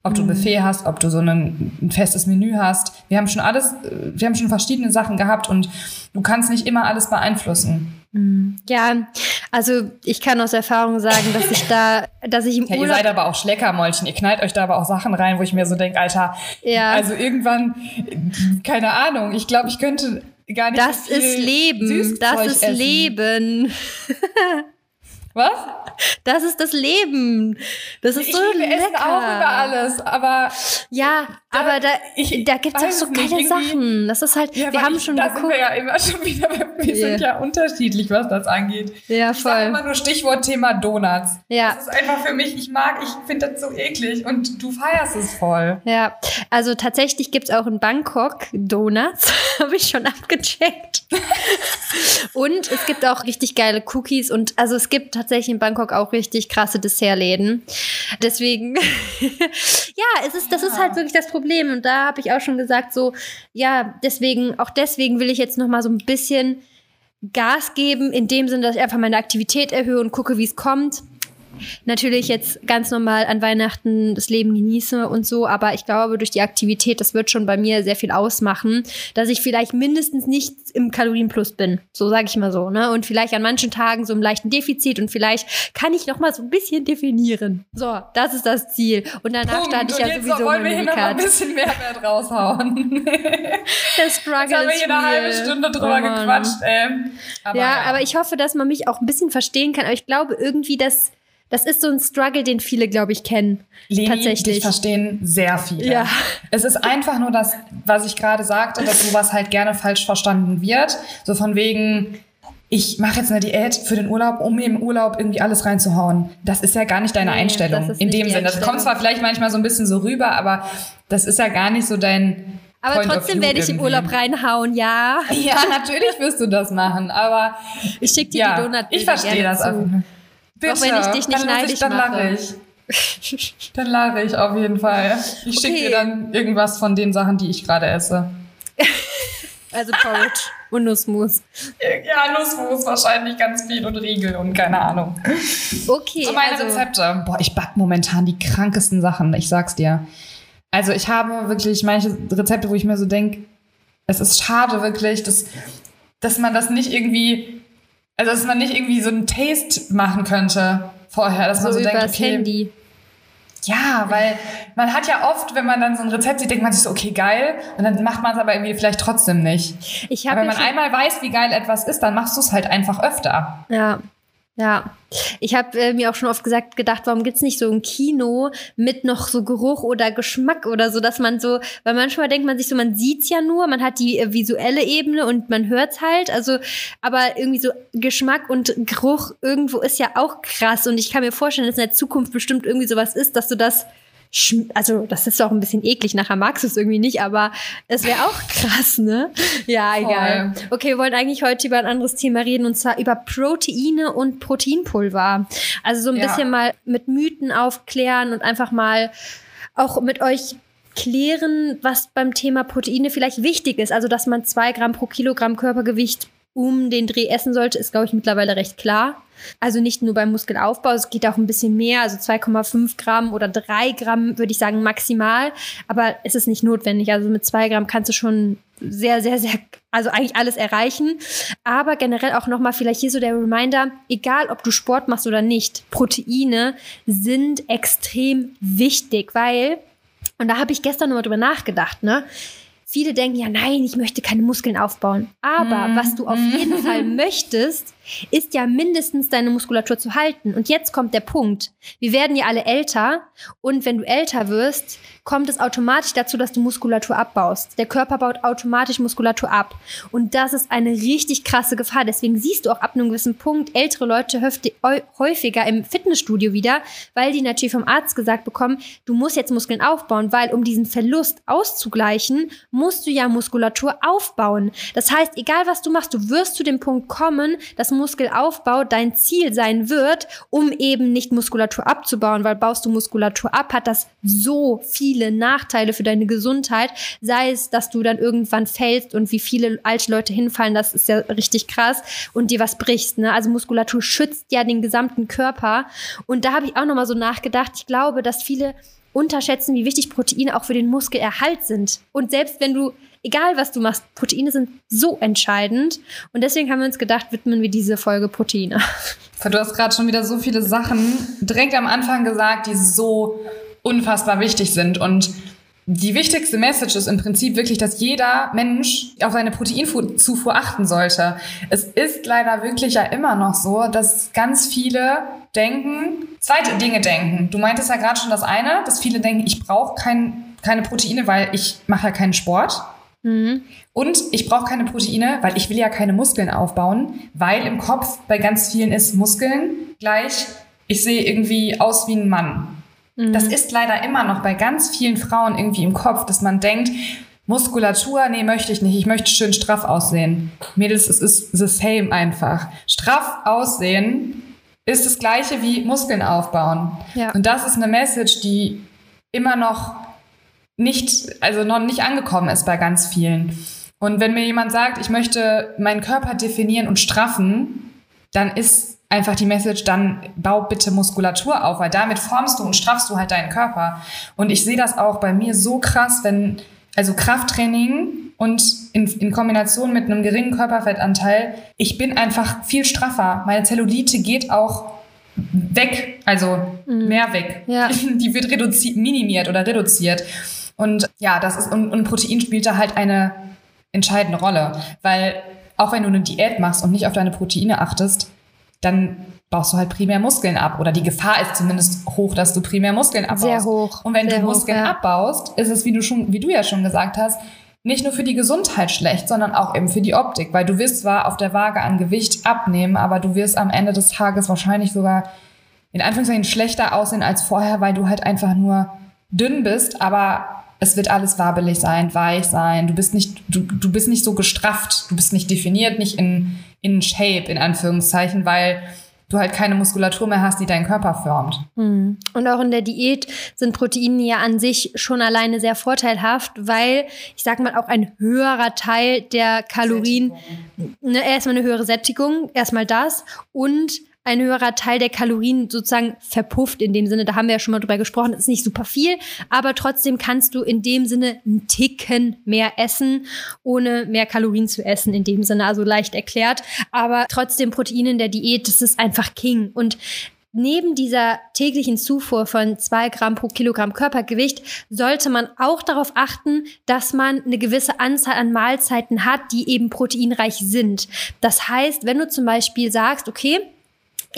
Ob du Buffet hast, ob du so ein, ein festes Menü hast. Wir haben schon alles, äh, wir haben schon verschiedene Sachen gehabt und du kannst nicht immer alles beeinflussen. Ja, also ich kann aus Erfahrung sagen, dass ich da, dass ich im Ja, ihr Urlaub seid aber auch Schleckermäulchen. Ihr knallt euch da aber auch Sachen rein, wo ich mir so denke, Alter, Ja. also irgendwann, keine Ahnung, ich glaube, ich könnte gar nicht Das so ist Leben. Das Süßzeug ist essen. Leben. Was? Das ist das Leben. Das ist Ich so liebe lecker. Essen auch über alles, aber Ja, aber da, ich da gibt's auch weiß so es geile Sachen. Das ist halt, ja, wir haben ich, schon da sind geguckt. wir ja immer schon wieder, wir Yeah. sind ja unterschiedlich, was das angeht. Ja, Ich voll. immer nur Stichwort Thema Donuts. Ja. Das ist einfach für mich, ich mag, ich finde das so eklig und du feierst es voll. Ja, also tatsächlich gibt's auch in Bangkok Donuts, habe ich schon abgecheckt. und es gibt auch richtig geile Cookies und also es gibt tatsächlich in Bangkok auch richtig krasse Dessertläden. Deswegen, ja, es ist, das ist halt wirklich das Problem und da habe ich auch schon gesagt so, ja, deswegen, auch deswegen will ich jetzt noch mal so ein bisschen Gas geben, in dem Sinne, dass ich einfach meine Aktivität erhöhe und gucke, wie es kommt. Natürlich jetzt ganz normal an Weihnachten das Leben genieße und so, aber ich glaube, durch die Aktivität, das wird schon bei mir sehr viel ausmachen, dass ich vielleicht mindestens nicht im Kalorienplus bin. So sage ich mal so, ne? Und vielleicht an manchen Tagen so im leichten Defizit und vielleicht kann ich noch mal so ein bisschen definieren. So, das ist das Ziel. Und danach Punkt. starte ich ja sowieso wollen wir hier noch ein bisschen Mehrwert raushauen. Der Struggle Jetzt haben wir hier eine halbe Stunde drüber oh gequatscht, ey. Aber, ja, ja, aber ich hoffe, dass man mich auch ein bisschen verstehen kann. Aber ich glaube irgendwie, dass das ist so ein Struggle, den viele, glaube ich, kennen. Leni, tatsächlich. Dich verstehen sehr viele. Ja. Es ist einfach nur das, was ich gerade sagte, dass sowas halt gerne falsch verstanden wird. So von wegen, ich mache jetzt eine Diät für den Urlaub, um im Urlaub irgendwie alles reinzuhauen. Das ist ja gar nicht deine nee, Einstellung. In dem Sinne. Das kommt zwar vielleicht manchmal so ein bisschen so rüber, aber das ist ja gar nicht so dein. Aber Point trotzdem werde ich im Urlaub reinhauen, ja. Ja, natürlich wirst du das machen, aber. Ich schicke dir ja, die Donut. Ich verstehe das zu. einfach. Bitte, Auch wenn ich dich nicht dann neidisch dann mache. Ich. Dann lache ich auf jeden Fall. Ich okay. schicke dir dann irgendwas von den Sachen, die ich gerade esse. also Porridge und Nussmus. Ja, Nussmus wahrscheinlich ganz viel und Riegel und keine Ahnung. Okay. So meine also, Rezepte. Boah, ich back momentan die krankesten Sachen, ich sag's dir. Also ich habe wirklich manche Rezepte, wo ich mir so denke, es ist schade wirklich, dass, dass man das nicht irgendwie also, dass man nicht irgendwie so einen Taste machen könnte vorher, dass so man so denkt, okay. Handy. Ja, weil man hat ja oft, wenn man dann so ein Rezept sieht, denkt man sich so, okay, geil. Und dann macht man es aber irgendwie vielleicht trotzdem nicht. Ich aber wenn man einmal weiß, wie geil etwas ist, dann machst du es halt einfach öfter. Ja, ja, ich habe äh, mir auch schon oft gesagt, gedacht, warum gibt's nicht so ein Kino mit noch so Geruch oder Geschmack oder so, dass man so, weil manchmal denkt man sich so, man sieht's ja nur, man hat die äh, visuelle Ebene und man hört's halt, also, aber irgendwie so Geschmack und Geruch irgendwo ist ja auch krass. Und ich kann mir vorstellen, dass in der Zukunft bestimmt irgendwie sowas ist, dass du das also das ist auch ein bisschen eklig, nachher magst du es irgendwie nicht, aber es wäre auch krass, ne? Ja, Voll. egal. Okay, wir wollen eigentlich heute über ein anderes Thema reden und zwar über Proteine und Proteinpulver. Also so ein ja. bisschen mal mit Mythen aufklären und einfach mal auch mit euch klären, was beim Thema Proteine vielleicht wichtig ist. Also dass man zwei Gramm pro Kilogramm Körpergewicht um den Dreh essen sollte, ist, glaube ich, mittlerweile recht klar. Also nicht nur beim Muskelaufbau, es geht auch ein bisschen mehr, also 2,5 Gramm oder 3 Gramm würde ich sagen maximal, aber es ist nicht notwendig. Also mit 2 Gramm kannst du schon sehr, sehr, sehr, also eigentlich alles erreichen. Aber generell auch nochmal vielleicht hier so der Reminder, egal ob du Sport machst oder nicht, Proteine sind extrem wichtig, weil, und da habe ich gestern nochmal drüber nachgedacht, ne? Viele denken ja, nein, ich möchte keine Muskeln aufbauen. Aber mm. was du auf jeden Fall möchtest, ist ja mindestens deine Muskulatur zu halten. Und jetzt kommt der Punkt. Wir werden ja alle älter und wenn du älter wirst, kommt es automatisch dazu, dass du Muskulatur abbaust. Der Körper baut automatisch Muskulatur ab. Und das ist eine richtig krasse Gefahr. Deswegen siehst du auch ab einem gewissen Punkt ältere Leute häufiger im Fitnessstudio wieder, weil die natürlich vom Arzt gesagt bekommen, du musst jetzt Muskeln aufbauen, weil um diesen Verlust auszugleichen, musst du ja Muskulatur aufbauen. Das heißt, egal was du machst, du wirst zu dem Punkt kommen, dass Muskelaufbau dein Ziel sein wird, um eben nicht Muskulatur abzubauen, weil baust du Muskulatur ab, hat das so viele Nachteile für deine Gesundheit, sei es, dass du dann irgendwann fällst und wie viele alte Leute hinfallen, das ist ja richtig krass und dir was brichst, ne? Also Muskulatur schützt ja den gesamten Körper und da habe ich auch noch mal so nachgedacht, ich glaube, dass viele unterschätzen, wie wichtig Proteine auch für den Muskelerhalt sind. Und selbst wenn du egal was du machst, Proteine sind so entscheidend. Und deswegen haben wir uns gedacht, widmen wir diese Folge Proteine. Du hast gerade schon wieder so viele Sachen direkt am Anfang gesagt, die so unfassbar wichtig sind. Und die wichtigste Message ist im Prinzip wirklich, dass jeder Mensch auf seine Proteinzufuhr achten sollte. Es ist leider wirklich ja immer noch so, dass ganz viele denken, zweite Dinge denken. Du meintest ja gerade schon das eine, dass viele denken, ich brauche kein, keine Proteine, weil ich mache ja keinen Sport. Mhm. Und ich brauche keine Proteine, weil ich will ja keine Muskeln aufbauen, weil im Kopf bei ganz vielen ist Muskeln gleich, ich sehe irgendwie aus wie ein Mann. Mhm. Das ist leider immer noch bei ganz vielen Frauen irgendwie im Kopf, dass man denkt, Muskulatur, nee, möchte ich nicht. Ich möchte schön straff aussehen. Mädels, es ist the same einfach. Straff aussehen ist das gleiche wie Muskeln aufbauen. Ja. Und das ist eine Message, die immer noch nicht, also noch nicht angekommen ist bei ganz vielen. Und wenn mir jemand sagt, ich möchte meinen Körper definieren und straffen, dann ist einfach die Message, dann bau bitte Muskulatur auf, weil damit formst du und straffst du halt deinen Körper. Und ich sehe das auch bei mir so krass, wenn, also Krafttraining und in, in Kombination mit einem geringen Körperfettanteil, ich bin einfach viel straffer. Meine Zellulite geht auch weg, also mhm. mehr weg. Ja. Die wird reduziert, minimiert oder reduziert. Und ja, das ist, und, und Protein spielt da halt eine entscheidende Rolle, weil auch wenn du eine Diät machst und nicht auf deine Proteine achtest, dann baust du halt primär Muskeln ab. Oder die Gefahr ist zumindest hoch, dass du primär Muskeln abbaust. Sehr hoch. Und wenn du Muskeln ja. abbaust, ist es, wie du schon, wie du ja schon gesagt hast, nicht nur für die Gesundheit schlecht, sondern auch eben für die Optik. Weil du wirst zwar auf der Waage an Gewicht abnehmen, aber du wirst am Ende des Tages wahrscheinlich sogar in Anführungszeichen schlechter aussehen als vorher, weil du halt einfach nur dünn bist, aber es wird alles wabelig sein, weich sein. Du bist nicht, du, du bist nicht so gestrafft, du bist nicht definiert, nicht in, in Shape, in Anführungszeichen, weil du halt keine Muskulatur mehr hast, die deinen Körper formt. Hm. Und auch in der Diät sind Proteine ja an sich schon alleine sehr vorteilhaft, weil ich sag mal auch ein höherer Teil der Kalorien, ne, erstmal eine höhere Sättigung, erstmal das und ein höherer Teil der Kalorien sozusagen verpufft in dem Sinne. Da haben wir ja schon mal drüber gesprochen. Das ist nicht super viel, aber trotzdem kannst du in dem Sinne einen Ticken mehr essen, ohne mehr Kalorien zu essen in dem Sinne. Also leicht erklärt. Aber trotzdem Proteine in der Diät, das ist einfach King. Und Neben dieser täglichen Zufuhr von zwei Gramm pro Kilogramm Körpergewicht sollte man auch darauf achten, dass man eine gewisse Anzahl an Mahlzeiten hat, die eben proteinreich sind. Das heißt, wenn du zum Beispiel sagst, okay,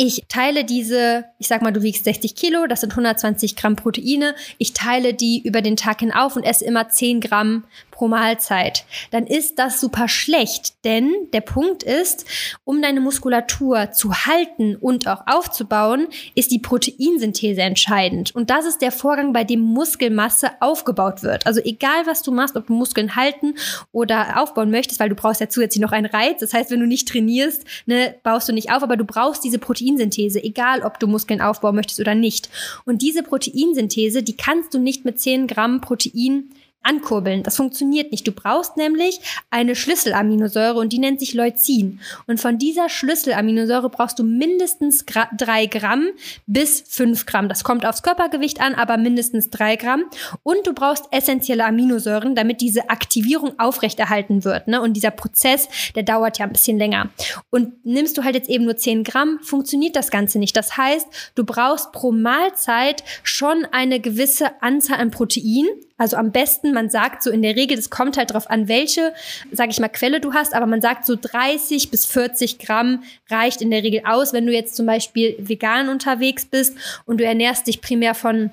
ich teile diese, ich sag mal, du wiegst 60 Kilo, das sind 120 Gramm Proteine. Ich teile die über den Tag hin auf und esse immer 10 Gramm pro Mahlzeit, dann ist das super schlecht. Denn der Punkt ist, um deine Muskulatur zu halten und auch aufzubauen, ist die Proteinsynthese entscheidend. Und das ist der Vorgang, bei dem Muskelmasse aufgebaut wird. Also egal, was du machst, ob du Muskeln halten oder aufbauen möchtest, weil du brauchst ja zusätzlich noch einen Reiz. Das heißt, wenn du nicht trainierst, ne, baust du nicht auf, aber du brauchst diese Proteinsynthese, egal ob du Muskeln aufbauen möchtest oder nicht. Und diese Proteinsynthese, die kannst du nicht mit 10 Gramm Protein ankurbeln. Das funktioniert nicht. Du brauchst nämlich eine Schlüsselaminosäure und die nennt sich Leucin. Und von dieser Schlüsselaminosäure brauchst du mindestens drei Gramm bis fünf Gramm. Das kommt aufs Körpergewicht an, aber mindestens drei Gramm. Und du brauchst essentielle Aminosäuren, damit diese Aktivierung aufrechterhalten wird. Ne? Und dieser Prozess, der dauert ja ein bisschen länger. Und nimmst du halt jetzt eben nur zehn Gramm, funktioniert das Ganze nicht. Das heißt, du brauchst pro Mahlzeit schon eine gewisse Anzahl an Protein, also am besten, man sagt so in der Regel, das kommt halt darauf an, welche, sage ich mal, Quelle du hast, aber man sagt so 30 bis 40 Gramm reicht in der Regel aus, wenn du jetzt zum Beispiel vegan unterwegs bist und du ernährst dich primär von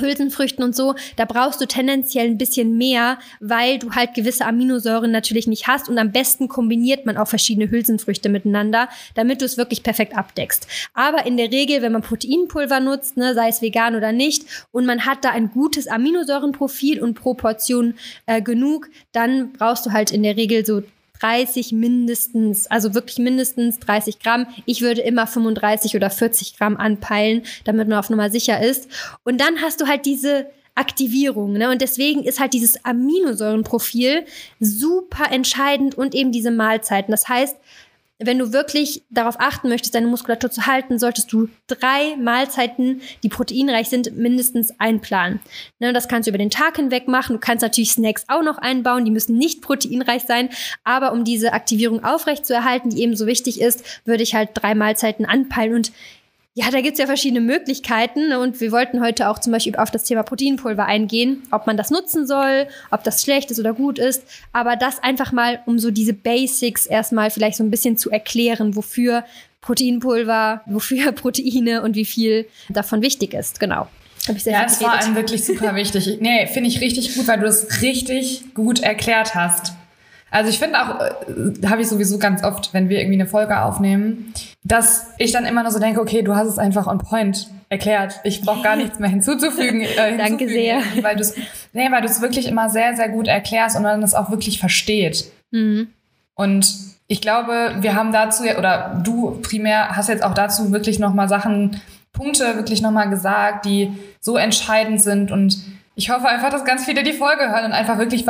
Hülsenfrüchten und so, da brauchst du tendenziell ein bisschen mehr, weil du halt gewisse Aminosäuren natürlich nicht hast und am besten kombiniert man auch verschiedene Hülsenfrüchte miteinander, damit du es wirklich perfekt abdeckst. Aber in der Regel, wenn man Proteinpulver nutzt, ne, sei es vegan oder nicht, und man hat da ein gutes Aminosäurenprofil und Proportion äh, genug, dann brauchst du halt in der Regel so 30 mindestens, also wirklich mindestens 30 Gramm. Ich würde immer 35 oder 40 Gramm anpeilen, damit man auf Nummer sicher ist. Und dann hast du halt diese Aktivierung. Ne? Und deswegen ist halt dieses Aminosäurenprofil super entscheidend und eben diese Mahlzeiten. Das heißt, wenn du wirklich darauf achten möchtest, deine Muskulatur zu halten, solltest du drei Mahlzeiten, die proteinreich sind, mindestens einplanen. Ne, das kannst du über den Tag hinweg machen. Du kannst natürlich Snacks auch noch einbauen, die müssen nicht proteinreich sein, aber um diese Aktivierung aufrechtzuerhalten, die eben so wichtig ist, würde ich halt drei Mahlzeiten anpeilen und ja, da gibt's ja verschiedene Möglichkeiten und wir wollten heute auch zum Beispiel auf das Thema Proteinpulver eingehen, ob man das nutzen soll, ob das schlecht ist oder gut ist, aber das einfach mal, um so diese Basics erstmal vielleicht so ein bisschen zu erklären, wofür Proteinpulver, wofür Proteine und wie viel davon wichtig ist, genau. Hab ich sehr ja, es war einem wirklich super wichtig. Nee, finde ich richtig gut, weil du es richtig gut erklärt hast. Also ich finde auch, äh, habe ich sowieso ganz oft, wenn wir irgendwie eine Folge aufnehmen, dass ich dann immer nur so denke, okay, du hast es einfach on point erklärt. Ich brauche gar nichts mehr hinzuzufügen. Äh, hinzufügen Danke sehr. Weil du es nee, weil wirklich immer sehr, sehr gut erklärst und man es auch wirklich versteht. Mhm. Und ich glaube, wir haben dazu, oder du primär hast jetzt auch dazu wirklich nochmal Sachen, Punkte wirklich nochmal gesagt, die so entscheidend sind und ich hoffe einfach, dass ganz viele die Folge hören und einfach wirklich,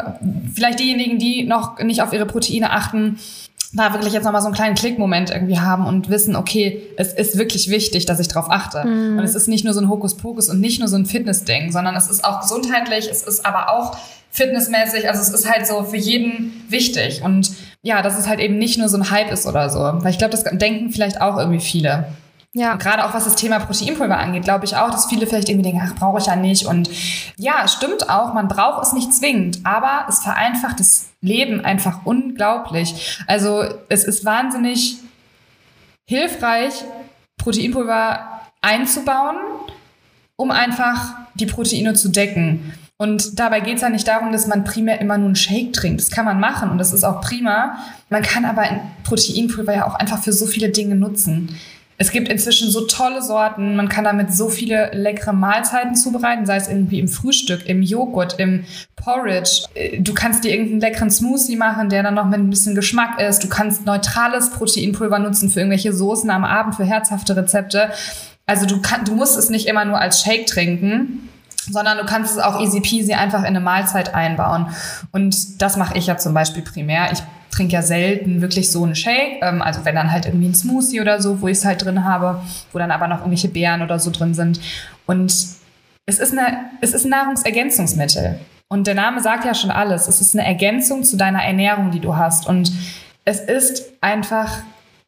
vielleicht diejenigen, die noch nicht auf ihre Proteine achten, da wirklich jetzt nochmal so einen kleinen Klickmoment irgendwie haben und wissen, okay, es ist wirklich wichtig, dass ich darauf achte. Mhm. Und es ist nicht nur so ein Hokuspokus und nicht nur so ein Fitnessding, sondern es ist auch gesundheitlich, es ist aber auch fitnessmäßig, also es ist halt so für jeden wichtig. Und ja, dass es halt eben nicht nur so ein Hype ist oder so. Weil ich glaube, das denken vielleicht auch irgendwie viele. Ja. Und gerade auch was das Thema Proteinpulver angeht, glaube ich auch, dass viele vielleicht irgendwie denken, ach, brauche ich ja nicht. Und ja, stimmt auch, man braucht es nicht zwingend, aber es vereinfacht das Leben einfach unglaublich. Also es ist wahnsinnig hilfreich, Proteinpulver einzubauen, um einfach die Proteine zu decken. Und dabei geht es ja nicht darum, dass man primär immer nur einen Shake trinkt. Das kann man machen und das ist auch prima. Man kann aber ein Proteinpulver ja auch einfach für so viele Dinge nutzen. Es gibt inzwischen so tolle Sorten. Man kann damit so viele leckere Mahlzeiten zubereiten, sei es irgendwie im Frühstück, im Joghurt, im Porridge. Du kannst dir irgendeinen leckeren Smoothie machen, der dann noch mit ein bisschen Geschmack ist. Du kannst neutrales Proteinpulver nutzen für irgendwelche Soßen am Abend, für herzhafte Rezepte. Also du, kann, du musst es nicht immer nur als Shake trinken sondern du kannst es auch easy peasy einfach in eine Mahlzeit einbauen. Und das mache ich ja zum Beispiel primär. Ich trinke ja selten wirklich so einen Shake. Ähm, also wenn dann halt irgendwie ein Smoothie oder so, wo ich es halt drin habe, wo dann aber noch irgendwelche Beeren oder so drin sind. Und es ist, eine, es ist ein Nahrungsergänzungsmittel. Und der Name sagt ja schon alles. Es ist eine Ergänzung zu deiner Ernährung, die du hast. Und es ist einfach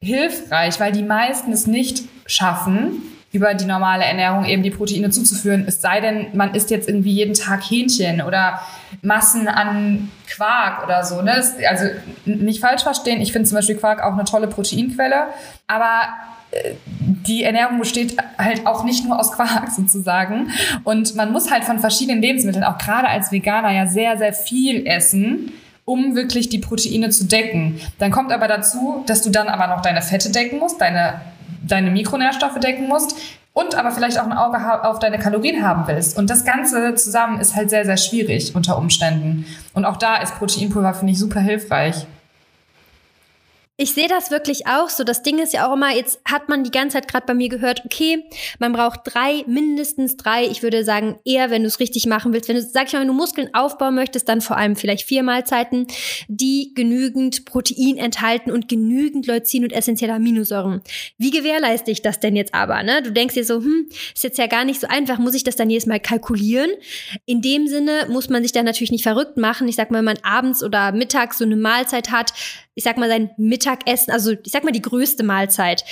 hilfreich, weil die meisten es nicht schaffen, über die normale Ernährung eben die Proteine zuzuführen. Es sei denn, man isst jetzt irgendwie jeden Tag Hähnchen oder Massen an Quark oder so. Ne? Also nicht falsch verstehen, ich finde zum Beispiel Quark auch eine tolle Proteinquelle, aber äh, die Ernährung besteht halt auch nicht nur aus Quark sozusagen. Und man muss halt von verschiedenen Lebensmitteln, auch gerade als Veganer, ja sehr, sehr viel essen um wirklich die Proteine zu decken. Dann kommt aber dazu, dass du dann aber noch deine Fette decken musst, deine deine Mikronährstoffe decken musst und aber vielleicht auch ein Auge auf deine Kalorien haben willst. Und das Ganze zusammen ist halt sehr, sehr schwierig unter Umständen. Und auch da ist Proteinpulver, finde ich, super hilfreich. Ich sehe das wirklich auch so. Das Ding ist ja auch immer, jetzt hat man die ganze Zeit gerade bei mir gehört, okay, man braucht drei, mindestens drei. Ich würde sagen, eher, wenn du es richtig machen willst. Wenn du, sag ich mal, wenn du Muskeln aufbauen möchtest, dann vor allem vielleicht vier Mahlzeiten, die genügend Protein enthalten und genügend Leucin und essentielle Aminosäuren. Wie gewährleiste ich das denn jetzt aber? Ne? Du denkst dir so, hm, ist jetzt ja gar nicht so einfach. Muss ich das dann jedes Mal kalkulieren? In dem Sinne muss man sich dann natürlich nicht verrückt machen. Ich sag mal, wenn man abends oder mittags so eine Mahlzeit hat, ich sag mal, sein Mittagessen, also ich sag mal die größte Mahlzeit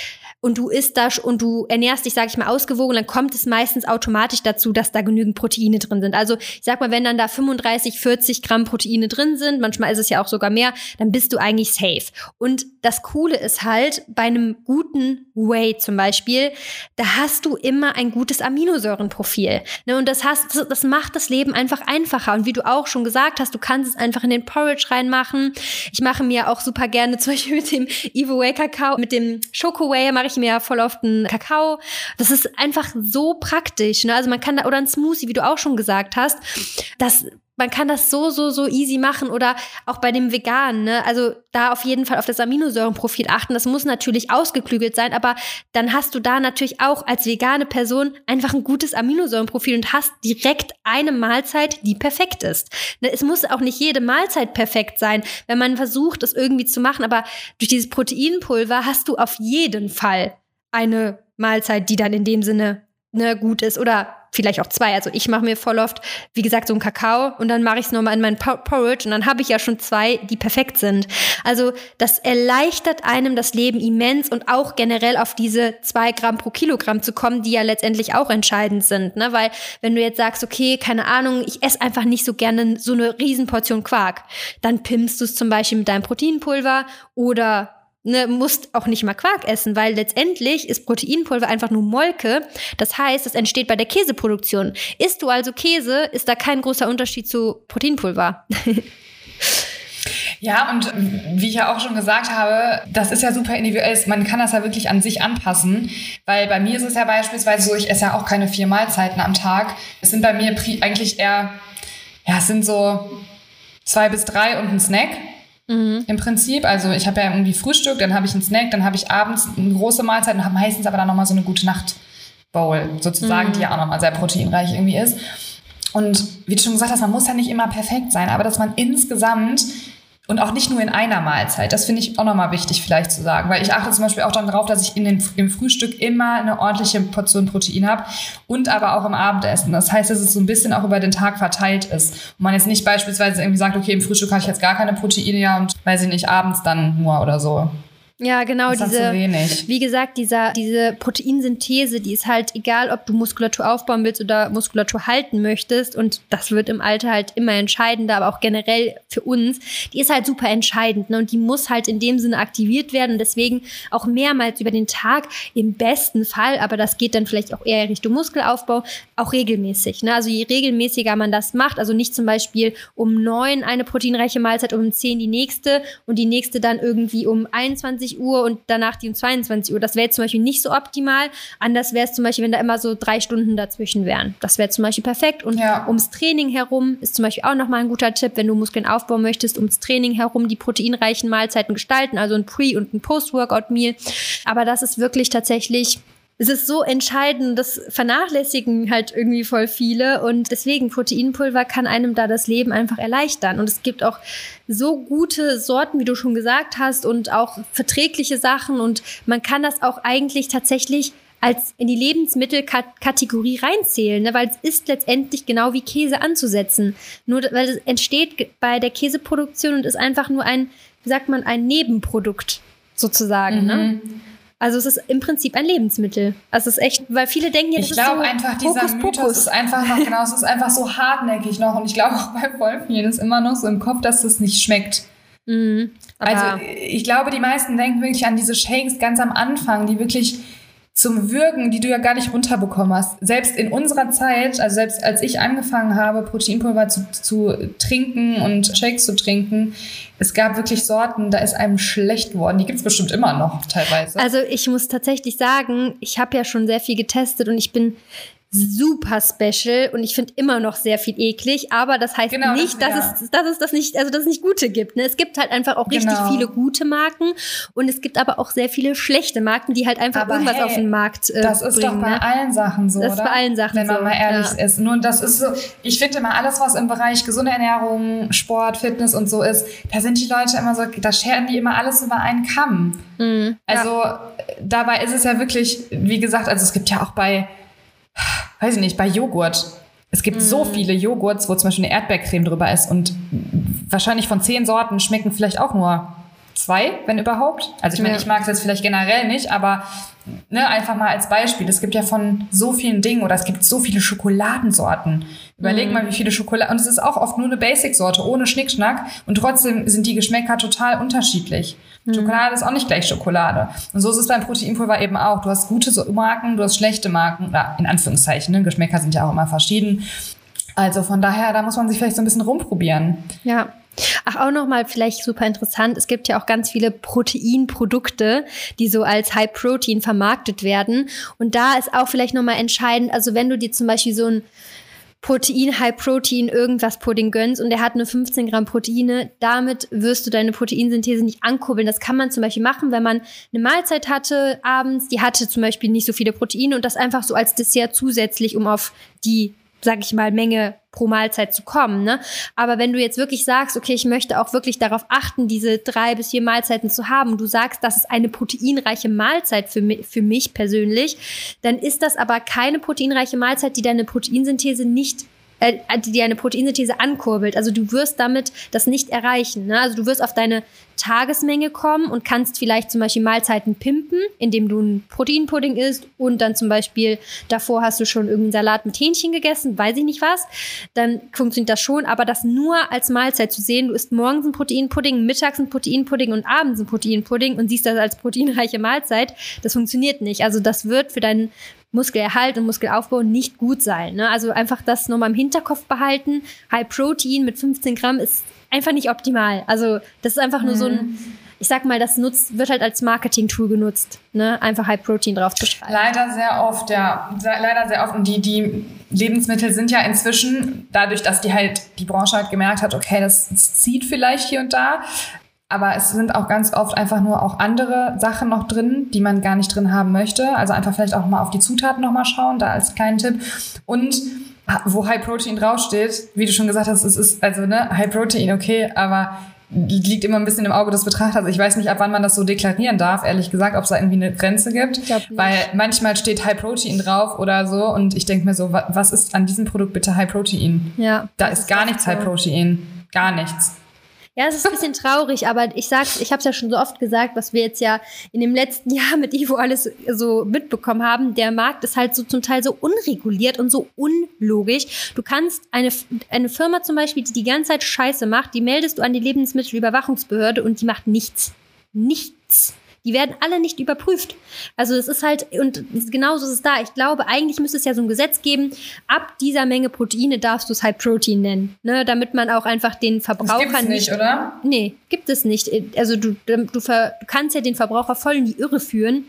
und du isst das und du ernährst dich, sag ich mal, ausgewogen, dann kommt es meistens automatisch dazu, dass da genügend Proteine drin sind. Also ich sag mal, wenn dann da 35, 40 Gramm Proteine drin sind, manchmal ist es ja auch sogar mehr, dann bist du eigentlich safe. Und das Coole ist halt, bei einem guten Whey zum Beispiel, da hast du immer ein gutes Aminosäurenprofil. Ne? Und das, hast, das macht das Leben einfach einfacher. Und wie du auch schon gesagt hast, du kannst es einfach in den Porridge reinmachen. Ich mache mir auch super gerne zum Beispiel mit dem Evo Whey Kakao, mit dem Schoko Whey mache ich mir voll oft einen Kakao. Das ist einfach so praktisch. Ne? Also man kann da, oder ein Smoothie, wie du auch schon gesagt hast. Das man kann das so, so, so easy machen oder auch bei dem Veganen, ne? Also da auf jeden Fall auf das Aminosäurenprofil achten. Das muss natürlich ausgeklügelt sein, aber dann hast du da natürlich auch als vegane Person einfach ein gutes Aminosäurenprofil und hast direkt eine Mahlzeit, die perfekt ist. Ne? Es muss auch nicht jede Mahlzeit perfekt sein, wenn man versucht, es irgendwie zu machen, aber durch dieses Proteinpulver hast du auf jeden Fall eine Mahlzeit, die dann in dem Sinne ne, gut ist oder vielleicht auch zwei. Also ich mache mir voll oft, wie gesagt, so einen Kakao und dann mache ich es nochmal in meinen Porridge und dann habe ich ja schon zwei, die perfekt sind. Also das erleichtert einem das Leben immens und auch generell auf diese zwei Gramm pro Kilogramm zu kommen, die ja letztendlich auch entscheidend sind. Ne? Weil wenn du jetzt sagst, okay, keine Ahnung, ich esse einfach nicht so gerne so eine Riesenportion Quark, dann pimpst du es zum Beispiel mit deinem Proteinpulver oder ne, musst auch nicht mal Quark essen, weil letztendlich ist Proteinpulver einfach nur Molke. Das heißt, es entsteht bei der Käseproduktion. Isst du also Käse, ist da kein großer Unterschied zu Proteinpulver. Ja, und wie ich ja auch schon gesagt habe, das ist ja super individuell. Man kann das ja wirklich an sich anpassen, weil bei mir ist es ja beispielsweise so, ich esse ja auch keine vier Mahlzeiten am Tag. Es sind bei mir eigentlich eher, ja, es sind so zwei bis drei und ein Snack. Mhm. Im Prinzip, also ich habe ja irgendwie Frühstück, dann habe ich einen Snack, dann habe ich abends eine große Mahlzeit und habe meistens aber dann nochmal so eine gute Nacht-Bowl sozusagen, mhm. die ja auch nochmal sehr proteinreich irgendwie ist. Und wie du schon gesagt hast, man muss ja nicht immer perfekt sein, aber dass man insgesamt Und auch nicht nur in einer Mahlzeit. Das finde ich auch nochmal wichtig vielleicht zu sagen, weil ich achte zum Beispiel auch dann darauf, dass ich in den, im Frühstück immer eine ordentliche Portion Protein habe und aber auch im Abendessen. Das heißt, dass es so ein bisschen auch über den Tag verteilt ist. Und man jetzt nicht beispielsweise irgendwie sagt, okay, im Frühstück habe ich jetzt gar keine Proteine ja und weiß ich nicht, abends dann nur oder so. Ja, genau, das diese, wie gesagt, dieser, diese Proteinsynthese, die ist halt egal, ob du Muskulatur aufbauen willst oder Muskulatur halten möchtest. Und das wird im Alter halt immer entscheidender, aber auch generell für uns. Die ist halt super entscheidend ne? und die muss halt in dem Sinne aktiviert werden. Und deswegen auch mehrmals über den Tag im besten Fall, aber das geht dann vielleicht auch eher Richtung Muskelaufbau, auch regelmäßig. Ne? Also je regelmäßiger man das macht, also nicht zum Beispiel um neun eine proteinreiche Mahlzeit, um zehn die nächste und die nächste dann irgendwie um 21 21 Uhr und danach die um 22 Uhr. Das wäre zum Beispiel nicht so optimal. Anders wäre es zum Beispiel, wenn da immer so drei Stunden dazwischen wären. Das wäre zum Beispiel perfekt. Und ja. ums Training herum ist zum Beispiel auch nochmal ein guter Tipp, wenn du Muskeln aufbauen möchtest, ums Training herum die proteinreichen Mahlzeiten gestalten, also ein Pre- und ein Post-Workout-Meal. Aber das ist wirklich tatsächlich es ist so entscheidend, das vernachlässigen halt irgendwie voll viele und deswegen Proteinpulver kann einem da das Leben einfach erleichtern und es gibt auch so gute Sorten, wie du schon gesagt hast und auch verträgliche Sachen und man kann das auch eigentlich tatsächlich als in die Lebensmittelkategorie reinzählen, ne? weil es ist letztendlich genau wie Käse anzusetzen. Nur weil es entsteht bei der Käseproduktion und ist einfach nur ein, wie sagt man, ein Nebenprodukt sozusagen. Ne? Mhm. Ne? Also es ist im Prinzip ein Lebensmittel. Also es ist echt, weil viele denken ja, das ich glaube so einfach, dieser Hokus Mythos Pokus. ist einfach noch, genau, es ist einfach so hartnäckig noch. Und ich glaube auch bei voll vielen ist immer noch so im Kopf, dass das nicht schmeckt. Mhm, also ich glaube, die meisten denken wirklich an diese Shakes ganz am Anfang, die wirklich zum Würgen, die du ja gar nicht runterbekommen hast. Selbst in unserer Zeit, also selbst als ich angefangen habe, Proteinpulver zu, zu trinken und Shakes zu trinken, es gab wirklich Sorten, da ist einem schlecht geworden. Die gibt es bestimmt immer noch teilweise. Also ich muss tatsächlich sagen, ich habe ja schon sehr viel getestet und ich bin super special und ich finde immer noch sehr viel eklig, aber das heißt genau, nicht, das, dass, es, dass es das nicht, also dass es nicht gute gibt. Ne? Es gibt halt einfach auch richtig genau. viele gute Marken und es gibt aber auch sehr viele schlechte Marken, die halt einfach aber irgendwas hey, auf den Markt äh, Das ist bringen, doch bei ne? allen Sachen so, Das ist oder? bei allen Sachen Wenn man so, mal ehrlich ja. ist. Nur das ist so, ich finde immer alles, was im Bereich gesunde Ernährung, Sport, Fitness und so ist, da sind die Leute immer so, da scheren die immer alles über einen Kamm. Mhm, also ja. dabei ist es ja wirklich, wie gesagt, also es gibt ja auch bei weiß ich nicht, bei Joghurt. Es gibt mm. so mhm. viele Joghurts, wo zum Beispiel eine Erdbeercreme drüber ist und wahrscheinlich von zehn Sorten schmecken vielleicht auch nur zwei, wenn überhaupt. Also ich meine, ja. ich mag es jetzt vielleicht generell nicht, aber ne, einfach mal als Beispiel. Es gibt ja von so vielen Dingen oder es gibt so viele Schokoladensorten. Überleg mhm. mal, wie viele Schokolade. Und es ist auch oft nur eine Basic-Sorte, ohne Schnickschnack. Und trotzdem sind die Geschmäcker total unterschiedlich. Mhm. Schokolade ist auch nicht gleich Schokolade. Und so ist es beim Proteinpulver eben auch. Du hast gute Marken, du hast schlechte Marken. Oder in Anführungszeichen, ne? Geschmäcker sind ja auch immer verschieden. Also von daher, da muss man sich vielleicht so ein bisschen rumprobieren. Ja. Ach, auch nochmal vielleicht super interessant. Es gibt ja auch ganz viele Proteinprodukte, die so als High Protein vermarktet werden. Und da ist auch vielleicht nochmal entscheidend, also wenn du dir zum Beispiel so ein Protein, High Protein, irgendwas Pudding gönnst und der hat nur 15 Gramm Proteine, damit wirst du deine Proteinsynthese nicht ankurbeln. Das kann man zum Beispiel machen, wenn man eine Mahlzeit hatte abends, die hatte zum Beispiel nicht so viele Proteine und das einfach so als Dessert zusätzlich, um auf die sag ich mal, Menge pro Mahlzeit zu kommen. Ne? Aber wenn du jetzt wirklich sagst, okay, ich möchte auch wirklich darauf achten, diese drei bis vier Mahlzeiten zu haben, du sagst, das ist eine proteinreiche Mahlzeit für mich, für mich persönlich, dann ist das aber keine proteinreiche Mahlzeit, die deine Proteinsynthese nicht äh, die eine Proteinsynthese ankurbelt. Also du wirst damit das nicht erreichen. Ne? Also du wirst auf deine Tagesmenge kommen und kannst vielleicht zum Beispiel Mahlzeiten pimpen, indem du ein Proteinpudding isst und dann zum Beispiel davor hast du schon irgendeinen Salat mit Hähnchen gegessen, weiß ich nicht was, dann funktioniert das schon, aber das nur als Mahlzeit zu sehen, du isst morgens ein Proteinpudding, mittags ein Proteinpudding und abends ein Proteinpudding und siehst das als proteinreiche Mahlzeit, das funktioniert nicht. Also das wird für deinen Muskelerhalt und Muskelaufbau nicht gut sein. Ne? Also einfach das nochmal im Hinterkopf behalten. High Protein mit 15 Gramm ist einfach nicht optimal. Also das ist einfach nur mhm. so ein, mhm. ich sag mal, das nutzt, wird halt als Marketing-Tool genutzt, ne? einfach High Protein drauf zu schreiben. Leider sehr oft, ja. Leider sehr oft. Und die, die Lebensmittel sind ja inzwischen, dadurch, dass die halt, die Branche halt gemerkt hat, okay, das, das zieht vielleicht hier und da, aber es sind auch ganz oft einfach nur auch andere Sachen noch drin, die man gar nicht drin haben möchte. Also einfach vielleicht auch mal auf die Zutaten nochmal schauen, da als kleinen Tipp. Und wo High Protein draufsteht, wie du schon gesagt hast, es ist also ne High Protein, okay, aber liegt immer ein bisschen im Auge des Betrachters. Ich weiß nicht, ab wann man das so deklarieren darf, ehrlich gesagt, ob es da irgendwie eine Grenze gibt. Weil manchmal steht High Protein drauf oder so und ich denke mir so, was ist an diesem Produkt bitte High Protein? Ja. Da ist gar nichts. High Protein. Gar nichts. Ja, es ist ein bisschen traurig, aber ich sag's, ich habe es ja schon so oft gesagt, was wir jetzt ja in dem letzten Jahr mit Ivo alles so mitbekommen haben. Der Markt ist halt so zum Teil so unreguliert und so unlogisch. Du kannst eine, eine Firma zum Beispiel, die die ganze Zeit Scheiße macht, die meldest du an die Lebensmittelüberwachungsbehörde und die macht nichts. Nichts. Die werden alle nicht überprüft. Also es ist halt, und genauso ist es da. Ich glaube, eigentlich müsste es ja so ein Gesetz geben, ab dieser Menge Proteine darfst du es halt Protein nennen. Ne? Damit man auch einfach den Verbraucher das nicht, nicht. oder? Nee, gibt es nicht. Also du, du, du kannst ja den Verbraucher voll in die Irre führen.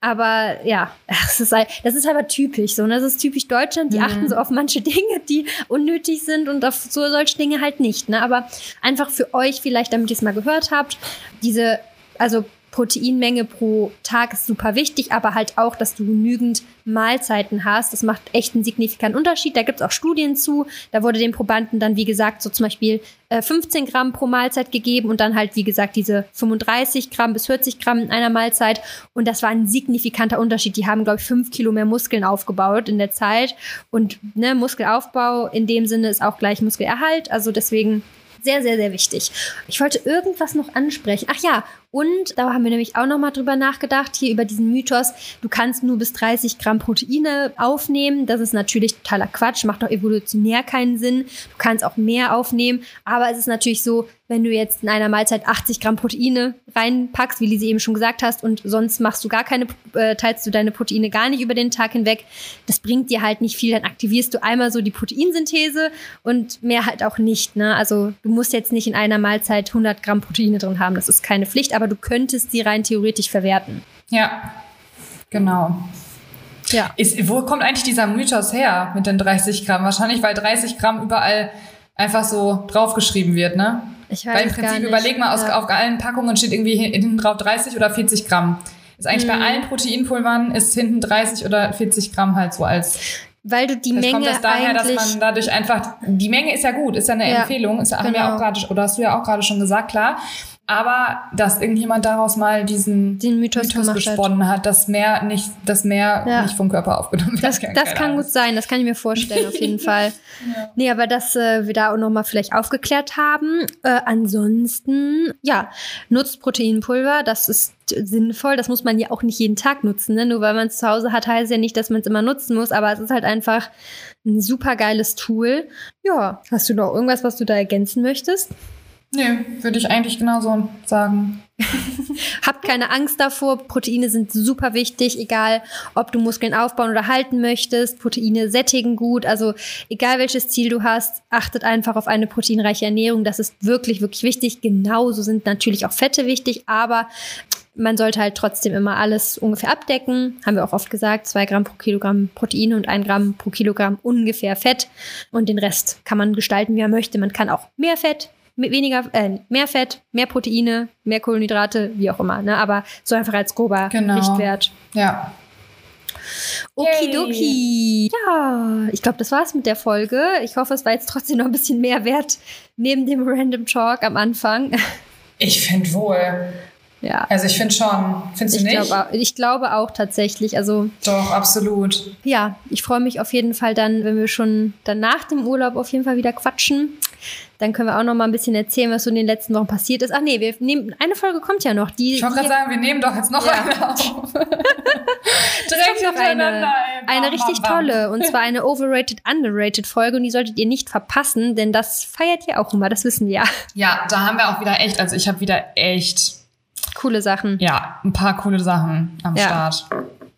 Aber ja, das ist, halt, das ist aber typisch so. Und das ist typisch Deutschland. Die mhm. achten so auf manche Dinge, die unnötig sind und auf so solche Dinge halt nicht. Ne? Aber einfach für euch vielleicht, damit ihr es mal gehört habt, diese, also Proteinmenge pro Tag ist super wichtig, aber halt auch, dass du genügend Mahlzeiten hast. Das macht echt einen signifikanten Unterschied. Da gibt es auch Studien zu. Da wurde den Probanden dann, wie gesagt, so zum Beispiel äh, 15 Gramm pro Mahlzeit gegeben und dann halt, wie gesagt, diese 35 Gramm bis 40 Gramm in einer Mahlzeit. Und das war ein signifikanter Unterschied. Die haben, glaube ich, fünf Kilo mehr Muskeln aufgebaut in der Zeit. Und ne, Muskelaufbau in dem Sinne ist auch gleich Muskelerhalt. Also deswegen sehr, sehr, sehr wichtig. Ich wollte irgendwas noch ansprechen. Ach ja, und da haben wir nämlich auch nochmal drüber nachgedacht, hier über diesen Mythos, du kannst nur bis 30 Gramm Proteine aufnehmen. Das ist natürlich totaler Quatsch, macht doch evolutionär keinen Sinn. Du kannst auch mehr aufnehmen, aber es ist natürlich so, wenn du jetzt in einer Mahlzeit 80 Gramm Proteine reinpackst, wie Lisi eben schon gesagt hast, und sonst machst du gar keine, äh, teilst du deine Proteine gar nicht über den Tag hinweg, das bringt dir halt nicht viel. Dann aktivierst du einmal so die Proteinsynthese und mehr halt auch nicht. Ne? Also du musst jetzt nicht in einer Mahlzeit 100 Gramm Proteine drin haben, das ist keine Pflicht aber du könntest sie rein theoretisch verwerten. Ja, genau. Ja. Ist, wo kommt eigentlich dieser Mythos her mit den 30 Gramm? Wahrscheinlich, weil 30 Gramm überall einfach so draufgeschrieben wird, ne? Ich weiß Weil im Prinzip überleg mal, aus, ja. auf allen Packungen steht irgendwie hinten drauf 30 oder 40 Gramm. Ist eigentlich mhm. bei allen Proteinpulvern ist hinten 30 oder 40 Gramm halt so als weil du die Menge kommt das daher, dass man dadurch einfach die Menge ist ja gut, ist ja eine ja, Empfehlung, ist, haben genau. wir auch gerade oder hast du ja auch gerade schon gesagt, klar aber dass irgendjemand daraus mal diesen Den Mythos, Mythos gesponnen hat. hat, dass mehr nicht, dass mehr ja. nicht vom Körper aufgenommen wird. Das, das kann gut sein, das kann ich mir vorstellen, auf jeden Fall. Ja. Nee, aber dass äh, wir da auch nochmal vielleicht aufgeklärt haben. Äh, ansonsten, ja, nutzt Proteinpulver, das ist sinnvoll. Das muss man ja auch nicht jeden Tag nutzen. Ne? Nur weil man es zu Hause hat, heißt ja nicht, dass man es immer nutzen muss, aber es ist halt einfach ein super geiles Tool. Ja, hast du noch irgendwas, was du da ergänzen möchtest? Nee, würde ich eigentlich genauso sagen. Habt keine Angst davor. Proteine sind super wichtig, egal ob du Muskeln aufbauen oder halten möchtest. Proteine sättigen gut. Also egal welches Ziel du hast, achtet einfach auf eine proteinreiche Ernährung. Das ist wirklich, wirklich wichtig. Genauso sind natürlich auch Fette wichtig, aber man sollte halt trotzdem immer alles ungefähr abdecken. Haben wir auch oft gesagt, zwei Gramm pro Kilogramm Proteine und ein Gramm pro Kilogramm ungefähr Fett. Und den Rest kann man gestalten, wie man möchte. Man kann auch mehr Fett, weniger, äh, mehr Fett, mehr Proteine, mehr Kohlenhydrate, wie auch immer. Ne? Aber so einfach als grober genau. Richtwert. Ja. Okidoki. Ja, ich glaube, das war's mit der Folge. Ich hoffe, es war jetzt trotzdem noch ein bisschen mehr wert neben dem Random Talk am Anfang. Ich finde wohl. Ja. Also ich finde schon. Findest du ich nicht? Glaub, ich glaube auch tatsächlich. Also Doch, absolut. Ja, ich freue mich auf jeden Fall dann, wenn wir schon dann nach dem Urlaub auf jeden Fall wieder quatschen. Dann können wir auch noch mal ein bisschen erzählen, was so in den letzten Wochen passiert ist. Ach nee, wir nehmen, eine Folge kommt ja noch. Die, ich wollte gerade sagen, wir nehmen doch jetzt noch ja. eine auf. Direkt noch eine, eine richtig tolle. Und zwar eine overrated, underrated Folge. Und die solltet ihr nicht verpassen, denn das feiert ihr auch immer, das wissen wir ja. Ja, da haben wir auch wieder echt, also ich habe wieder echt coole Sachen. Ja, ein paar coole Sachen am ja. Start.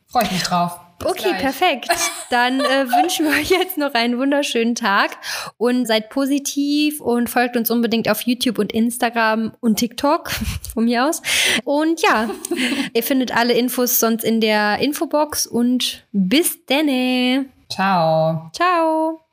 Freue ich mich drauf. Okay, gleich. perfekt. Dann äh, wünschen wir euch jetzt noch einen wunderschönen Tag und seid positiv und folgt uns unbedingt auf YouTube und Instagram und TikTok von mir aus. Und ja, ihr findet alle Infos sonst in der Infobox und bis denne. Ciao. Ciao.